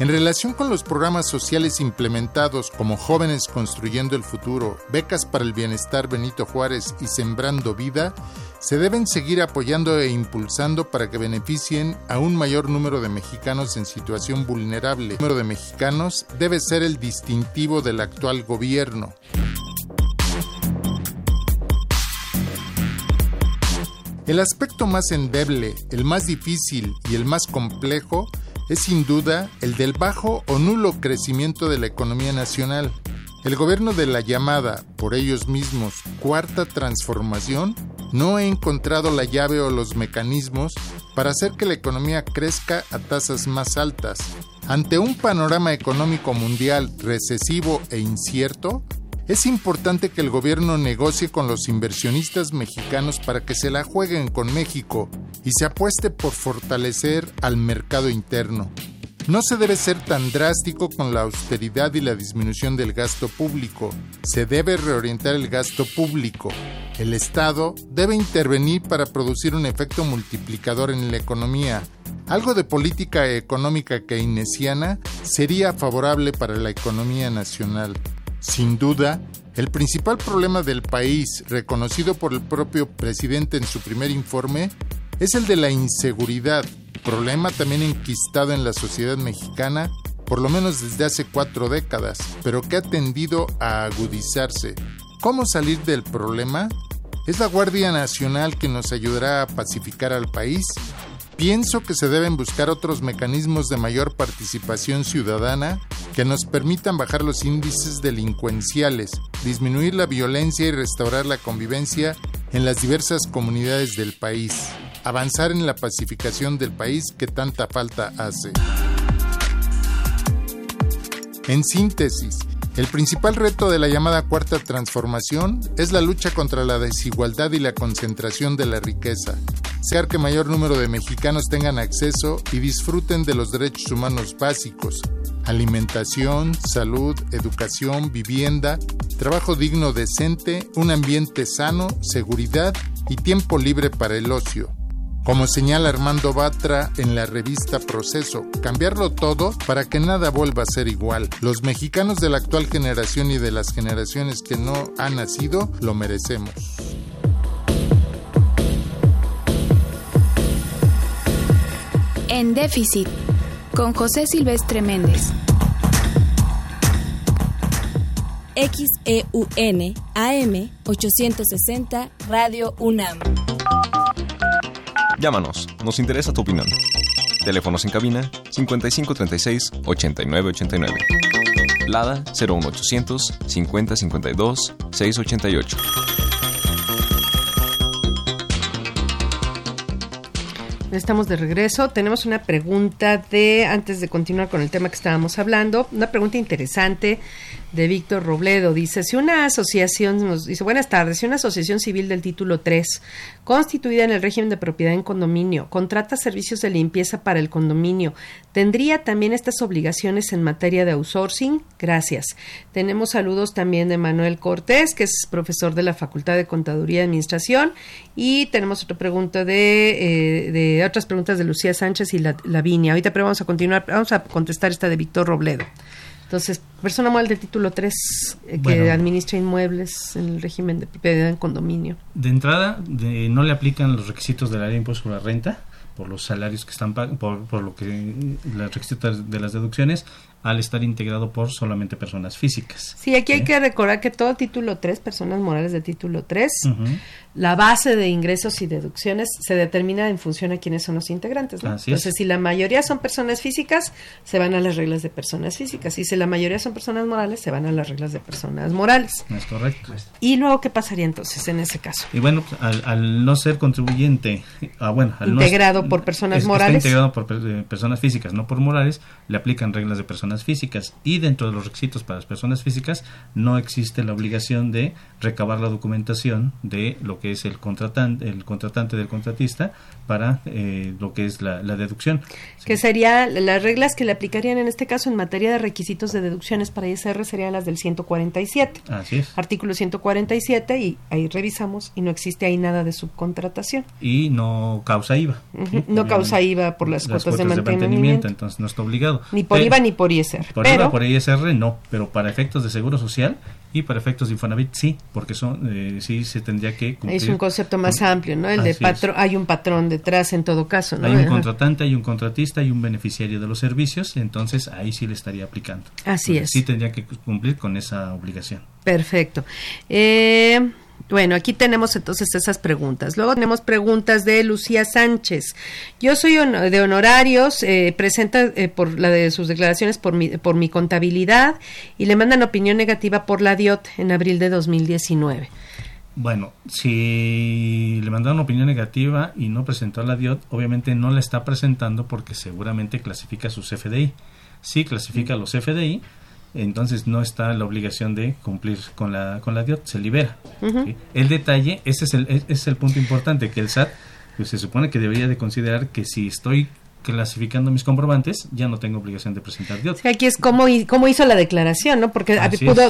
En relación con los programas sociales implementados como Jóvenes Construyendo el Futuro, Becas para el Bienestar Benito Juárez y Sembrando Vida, se deben seguir apoyando e impulsando para que beneficien a un mayor número de mexicanos en situación vulnerable. El número de mexicanos debe ser el distintivo del actual gobierno. El aspecto más endeble, el más difícil y el más complejo es sin duda el del bajo o nulo crecimiento de la economía nacional. El gobierno de la llamada, por ellos mismos, cuarta transformación no ha encontrado la llave o los mecanismos para hacer que la economía crezca a tasas más altas. Ante un panorama económico mundial recesivo e incierto, es importante que el gobierno negocie con los inversionistas mexicanos para que se la jueguen con México y se apueste por fortalecer al mercado interno. No se debe ser tan drástico con la austeridad y la disminución del gasto público. Se debe reorientar el gasto público. El Estado debe intervenir para producir un efecto multiplicador en la economía. Algo de política económica keynesiana sería favorable para la economía nacional. Sin duda, el principal problema del país, reconocido por el propio presidente en su primer informe, es el de la inseguridad, problema también enquistado en la sociedad mexicana por lo menos desde hace cuatro décadas, pero que ha tendido a agudizarse. ¿Cómo salir del problema? ¿Es la Guardia Nacional que nos ayudará a pacificar al país? Pienso que se deben buscar otros mecanismos de mayor participación ciudadana que nos permitan bajar los índices delincuenciales, disminuir la violencia y restaurar la convivencia en las diversas comunidades del país, avanzar en la pacificación del país que tanta falta hace. En síntesis, el principal reto de la llamada cuarta transformación es la lucha contra la desigualdad y la concentración de la riqueza. Ser que mayor número de mexicanos tengan acceso y disfruten de los derechos humanos básicos, alimentación, salud, educación, vivienda, trabajo digno decente, un ambiente sano, seguridad y tiempo libre para el ocio. Como señala Armando Batra en la revista Proceso, cambiarlo todo para que nada vuelva a ser igual. Los mexicanos de la actual generación y de las generaciones que no han nacido lo merecemos. En déficit, con José Silvestre Méndez. XEUN AM 860 Radio UNAM. Llámanos, nos interesa tu opinión. Teléfonos en cabina 5536 8989. Lada 01800 5052 688. Estamos de regreso. Tenemos una pregunta de, antes de continuar con el tema que estábamos hablando, una pregunta interesante de Víctor Robledo. Dice, si una asociación, nos dice, buenas tardes, si una asociación civil del título 3, constituida en el régimen de propiedad en condominio, contrata servicios de limpieza para el condominio, ¿tendría también estas obligaciones en materia de outsourcing? Gracias. Tenemos saludos también de Manuel Cortés, que es profesor de la Facultad de Contaduría y Administración, y tenemos otra pregunta de, eh, de otras preguntas de Lucía Sánchez y la, Lavinia. Ahorita pero vamos a continuar, vamos a contestar esta de Víctor Robledo. Entonces, persona moral de título 3 eh, que administra inmuebles en el régimen de propiedad en condominio. De entrada, no le aplican los requisitos de la ley de impuesto sobre la renta por los salarios que están por, por lo que las requisitos de las deducciones al estar integrado por solamente personas físicas. Sí, aquí hay que recordar que todo título 3, personas morales de título 3, la base de ingresos y deducciones se determina en función a quiénes son los integrantes. Entonces, si la mayoría son personas físicas, se van a las reglas de personas físicas. Y si la mayoría son personas morales, se van a las reglas de personas morales. Es correcto. ¿Y luego qué pasaría entonces en ese caso? Y bueno, al, no ser contribuyente, ah, bueno, al integrado por personas morales. integrado por eh, personas físicas, no por morales, le aplican reglas de personas físicas y dentro de los requisitos para las personas físicas no existe la obligación de recabar la documentación de lo que es el contratante, el contratante del contratista para eh, lo que es la, deducción. Que serían las reglas que le aplicarían en este caso en materia de requisitos de deducciones para ISR serían las del 147. Así es. Artículo 147 y ahí revisamos y no existe ahí nada de subcontratación. Y no causa IVA. No causa IVA por las, cuotas, de, mantenimiento. Entonces no está obligado. Ni por IVA ni por ISR. Por IVA, por ISR no, pero para efectos de seguro social y para efectos de Infonavit sí, porque son eh, sí se tendría que cumplir. Es un concepto más amplio, ¿no? El de patrón, hay un patrón detrás en todo caso, ¿no? Hay un contratante, hay un contratista, hay un beneficiario de los servicios, entonces ahí sí le estaría aplicando. Así es. Sí tendría que cumplir con esa obligación. Perfecto. Eh, bueno, aquí tenemos entonces esas preguntas. Luego tenemos preguntas de Lucía Sánchez. Yo soy de honorarios, eh, presenta eh, por la de sus declaraciones por mi, por mi contabilidad y le mandan opinión negativa por la DIOT en abril de 2019. Bueno, si le mandaron opinión negativa y no presentó la DIOT, obviamente no la está presentando porque seguramente clasifica sus FDI. Si clasifica los FDI, entonces no está la obligación de cumplir con la con la DIOT, se libera. El detalle, ese es el, ese es el punto importante, que el SAT pues, se supone que debería de considerar que si estoy clasificando mis comprobantes, ya no tengo obligación de presentar DIOT. aquí es cómo, cómo hizo la declaración, ¿no? Porque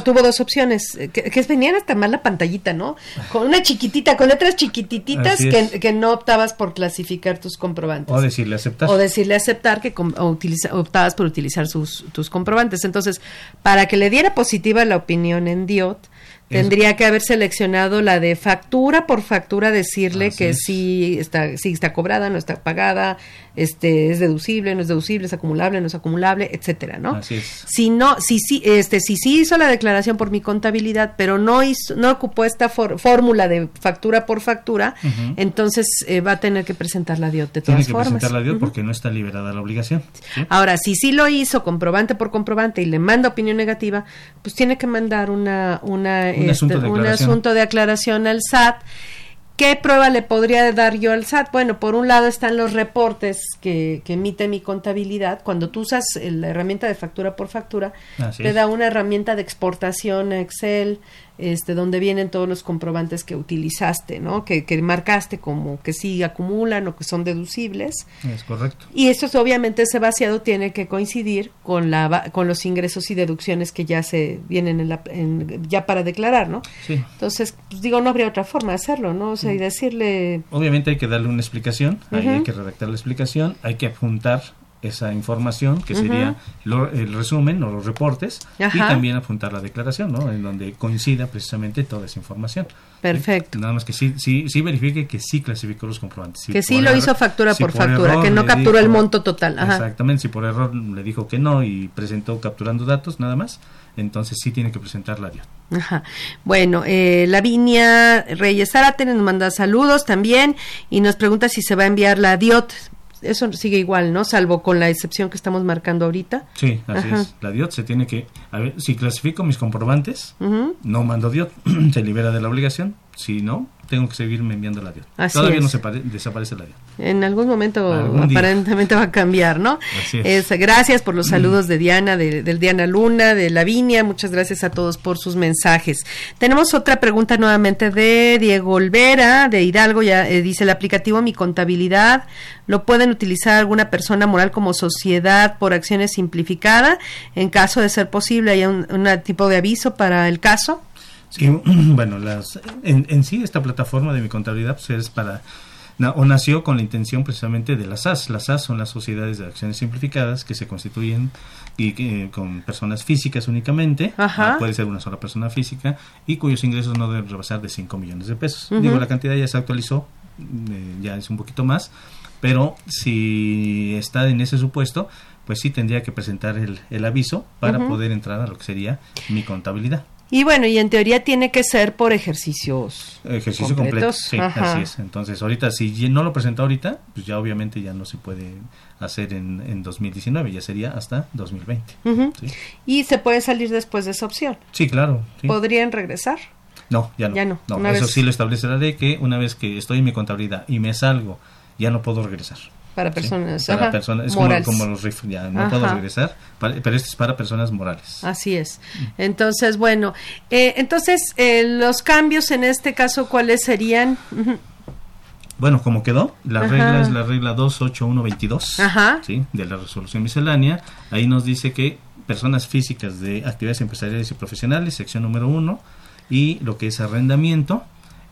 tuvo dos opciones, eh, que, que, venían hasta más la pantallita, ¿no? Con una chiquitita, con letras chiquititas que, que, no optabas por clasificar tus comprobantes. O decirle aceptar. O decirle aceptar que optabas por utilizar sus, tus comprobantes. Entonces, para que le diera positiva la opinión en DIOT, Tendría que haber seleccionado la de factura por factura, decirle que sí está, sí está cobrada, no está pagada, este es deducible, no es deducible, es acumulable, no es acumulable, etcétera, ¿no? Así es. Si no, si sí, este, si sí hizo la declaración por mi contabilidad, pero no hizo, no ocupó esta fórmula de factura por factura, entonces eh, va a tener que presentar la DIOT de todas Tiene que presentar la DIOT porque no está liberada la obligación. Ahora, si sí lo hizo comprobante por comprobante y le manda opinión negativa, pues tiene que mandar una una un, este, asunto, de aclaración al SAT. ¿Qué prueba le podría dar yo al SAT? Bueno, por un lado están los reportes que, que emite mi contabilidad. Cuando tú usas la herramienta de factura por factura, te da una herramienta de exportación a Excel, este, donde vienen todos los comprobantes que utilizaste, ¿no? Que, que, marcaste como que sí acumulan o que son deducibles. Es correcto. Y esto obviamente ese vaciado tiene que coincidir con la con los ingresos y deducciones que ya se vienen en la, ya para declarar, ¿no? Sí. Entonces, pues, digo, no habría otra forma de hacerlo, ¿no? O sea, y decirle... Obviamente hay que darle una explicación, hay que redactar la explicación, hay que apuntar esa información, que sería el resumen o los reportes, y también apuntar la declaración, ¿no? En donde coincida precisamente toda esa información. Perfecto. Nada más que sí, sí, sí verifique que sí clasificó los comprobantes. que sí lo hizo factura por, factura, que no capturó el monto total. Exactamente, si por error le dijo que no y presentó capturando datos, nada más, entonces sí tiene que presentar la DIOT. Ajá. Bueno, eh, Lavinia Reyes Zárate nos manda saludos también y nos pregunta si se va a enviar la DIOT eso sigue igual, ¿no? Salvo con la excepción que estamos marcando ahorita. Sí, así es. La DIOT se tiene que... A ver, si clasifico mis comprobantes, no mando DIOT, se libera de la obligación. Si no, tengo que seguirme enviando la DIOT. Todavía no se desaparece la DIOT. En algún momento aparentemente va a cambiar, ¿no? Así es. gracias por los saludos de Diana, de, del Diana Luna, de Lavinia. Muchas gracias a todos por sus mensajes. Tenemos otra pregunta nuevamente de Diego Olvera, de Hidalgo. Ya eh, dice el aplicativo Mi Contabilidad. ¿Lo pueden utilizar alguna persona moral como sociedad por acciones simplificada? En caso de ser posible, ¿hay un tipo de aviso para el caso? Sí, bueno, las, en, en, sí esta plataforma de mi contabilidad pues, es para o nació con la intención precisamente de las SAS. Las SAS son las sociedades de acciones simplificadas que se constituyen y eh, con personas físicas únicamente, puede ser una sola persona física, y cuyos ingresos no deben rebasar de 5 millones de pesos. Digo, la cantidad ya se actualizó, eh, ya es un poquito más, pero si está en ese supuesto, pues sí tendría que presentar el, el aviso para poder entrar a lo que sería mi contabilidad. Y bueno, y en teoría tiene que ser por ejercicios. Ejercicio completo. Sí, así es. Entonces, ahorita, si no lo presenta ahorita, pues ya obviamente ya no se puede hacer en, en 2019, ya sería hasta 2020. ¿Y se puede salir después de esa opción? Sí, claro. ¿Podrían regresar? No, ya no. Ya no. eso sí lo establecerá de que una vez que estoy en mi contabilidad y me salgo, ya no puedo regresar para personas, para personas es Como, los RIF, ya no puedo regresar, pero esto es para personas morales. Así es. Entonces, bueno, eh, entonces eh, los cambios en este caso, ¿cuáles serían? Bueno, como quedó, la regla es la regla 28122 ¿sí? de la resolución miscelánea. Ahí nos dice que personas físicas de actividades empresariales y profesionales, sección número 1, y lo que es arrendamiento,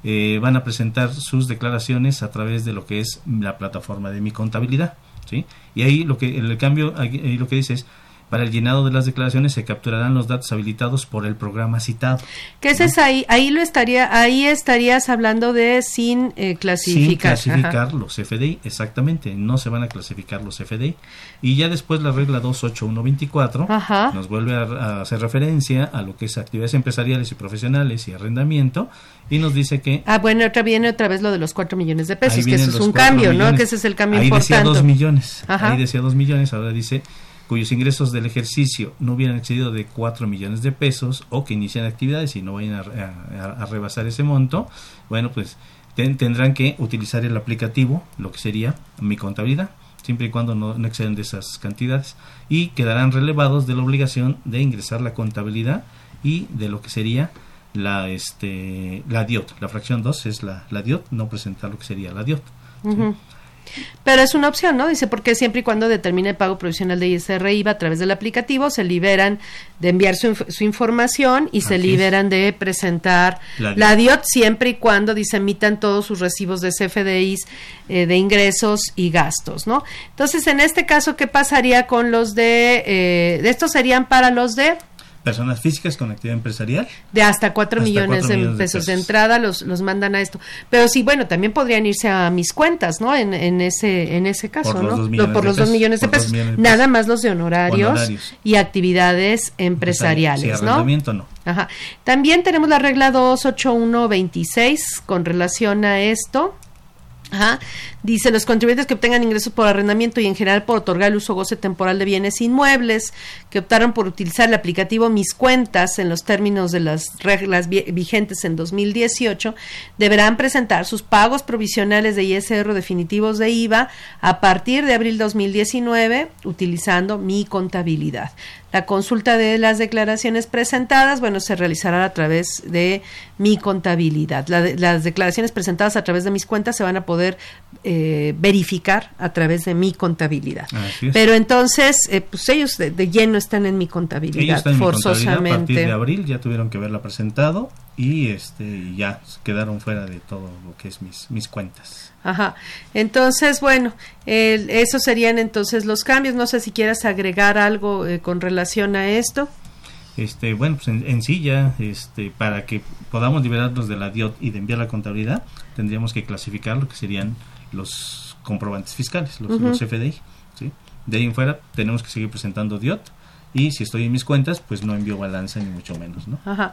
eh, van a presentar sus declaraciones a través de lo que es la plataforma de mi contabilidad. ¿sí? Y ahí lo que el cambio, ahí lo que dice es para el llenado de las declaraciones se capturarán los datos habilitados por el programa citado. ¿Qué es ahí? Ahí lo estaría, ahí estarías hablando de sin eh, clasificar. Sin clasificar los FDI, exactamente. No se van a clasificar los FDI. Y ya después la regla 28124 nos vuelve a, hacer referencia a lo que es actividades empresariales y profesionales y arrendamiento y nos dice que... Ah, bueno, otra viene otra vez lo de los 4 millones de pesos, que eso es un cambio, ¿no? Que ese es el cambio ahí importante. Ahí decía 2 millones. Ahí decía 2 millones, ahora dice cuyos ingresos del ejercicio no hubieran excedido de 4 millones de pesos o que inician actividades y no vayan a, rebasar ese monto, bueno, pues tendrán que utilizar el aplicativo, lo que sería mi contabilidad, siempre y cuando no, no exceden de esas cantidades, y quedarán relevados de la obligación de ingresar la contabilidad y de lo que sería la este la DIOT, la fracción 2 es la, la DIOT, no presentar lo que sería la DIOT. Pero es una opción, ¿no? Dice, porque siempre y cuando determine el pago provisional de ISR IVA a través del aplicativo, se liberan de enviar su, su información y se liberan de presentar la, DIOT siempre y cuando disemitan todos sus recibos de CFDIs eh, de ingresos y gastos, ¿no? Entonces, en este caso, ¿qué pasaría con los de... Eh, de estos serían para los de personas físicas con actividad empresarial. De hasta 4 millones, de pesos, de mandan los, los mandan a esto. Pero sí, bueno, también podrían irse a mis cuentas, ¿no? En, en ese en ese caso, ¿no? por los 2 millones de pesos. Nada más los de honorarios, y actividades empresariales, ¿no? no. Ajá. También tenemos la regla 28126 con relación a esto. Ajá. Dice, los contribuyentes que obtengan ingresos por arrendamiento y en general por otorgar el uso o goce temporal de bienes inmuebles, que optaron por utilizar el aplicativo Mis Cuentas en los términos de las reglas vigentes en 2018, deberán presentar sus pagos provisionales de ISR definitivos de IVA a partir de abril 2019 utilizando mi contabilidad. La consulta de las declaraciones presentadas, bueno, se realizará a través de mi contabilidad. las declaraciones presentadas a través de mis cuentas se van a poder eh, verificar a través de mi contabilidad. Pero entonces, eh, pues ellos de, lleno están en mi contabilidad, forzosamente. a partir de abril ya tuvieron que verla presentado y este ya quedaron fuera de todo lo que es mis, mis cuentas. Ajá. Entonces, bueno, esos serían entonces los cambios. No sé si quieras agregar algo eh, con relación a esto. Este, bueno, pues en, sí ya, este, para que podamos liberarnos de la DIOT y de enviar la contabilidad, tendríamos que clasificar lo que serían los comprobantes fiscales, los, los FDI. ¿sí? De ahí en fuera tenemos que seguir presentando DIOT y si estoy en mis cuentas, pues no envío balanza ni mucho menos, ¿no? Ajá.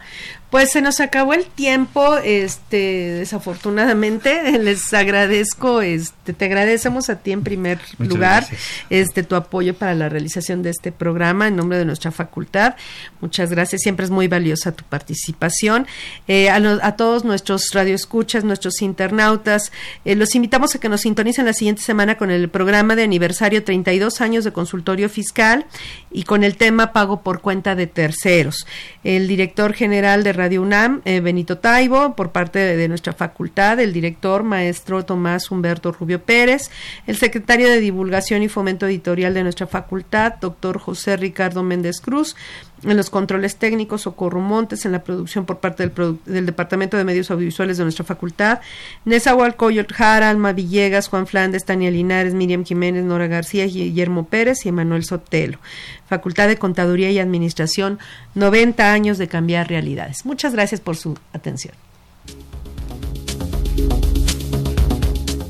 Pues se nos acabó el tiempo, este, desafortunadamente, les agradezco, este, te agradecemos a ti en primer lugar, este, tu apoyo para la realización de este programa en nombre de nuestra facultad. Muchas gracias, siempre es muy valiosa tu participación. Eh, a, todos nuestros radioescuchas, nuestros internautas, eh, los invitamos a que nos sintonicen la siguiente semana con el programa de aniversario 32 años de consultorio fiscal y con el tema tema pago por cuenta de terceros. El director general de Radio UNAM, eh, Benito Taibo, por parte de, nuestra facultad, el director maestro Tomás Humberto Rubio Pérez, el secretario de Divulgación y Fomento Editorial de nuestra facultad, doctor José Ricardo Méndez Cruz, en los controles técnicos, Socorro Montes, en la producción por parte del, Departamento de Medios Audiovisuales de nuestra facultad, Nesa Walcoyot Jara, Alma Villegas, Juan Flandes, Tania Linares, Miriam Jiménez, Nora García, Guillermo Pérez y Emanuel Sotelo. Facultad de Contaduría y Administración, 90 años de cambiar realidades. Muchas gracias por su atención.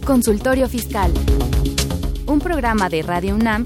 Consultorio Fiscal. Un programa de Radio UNAM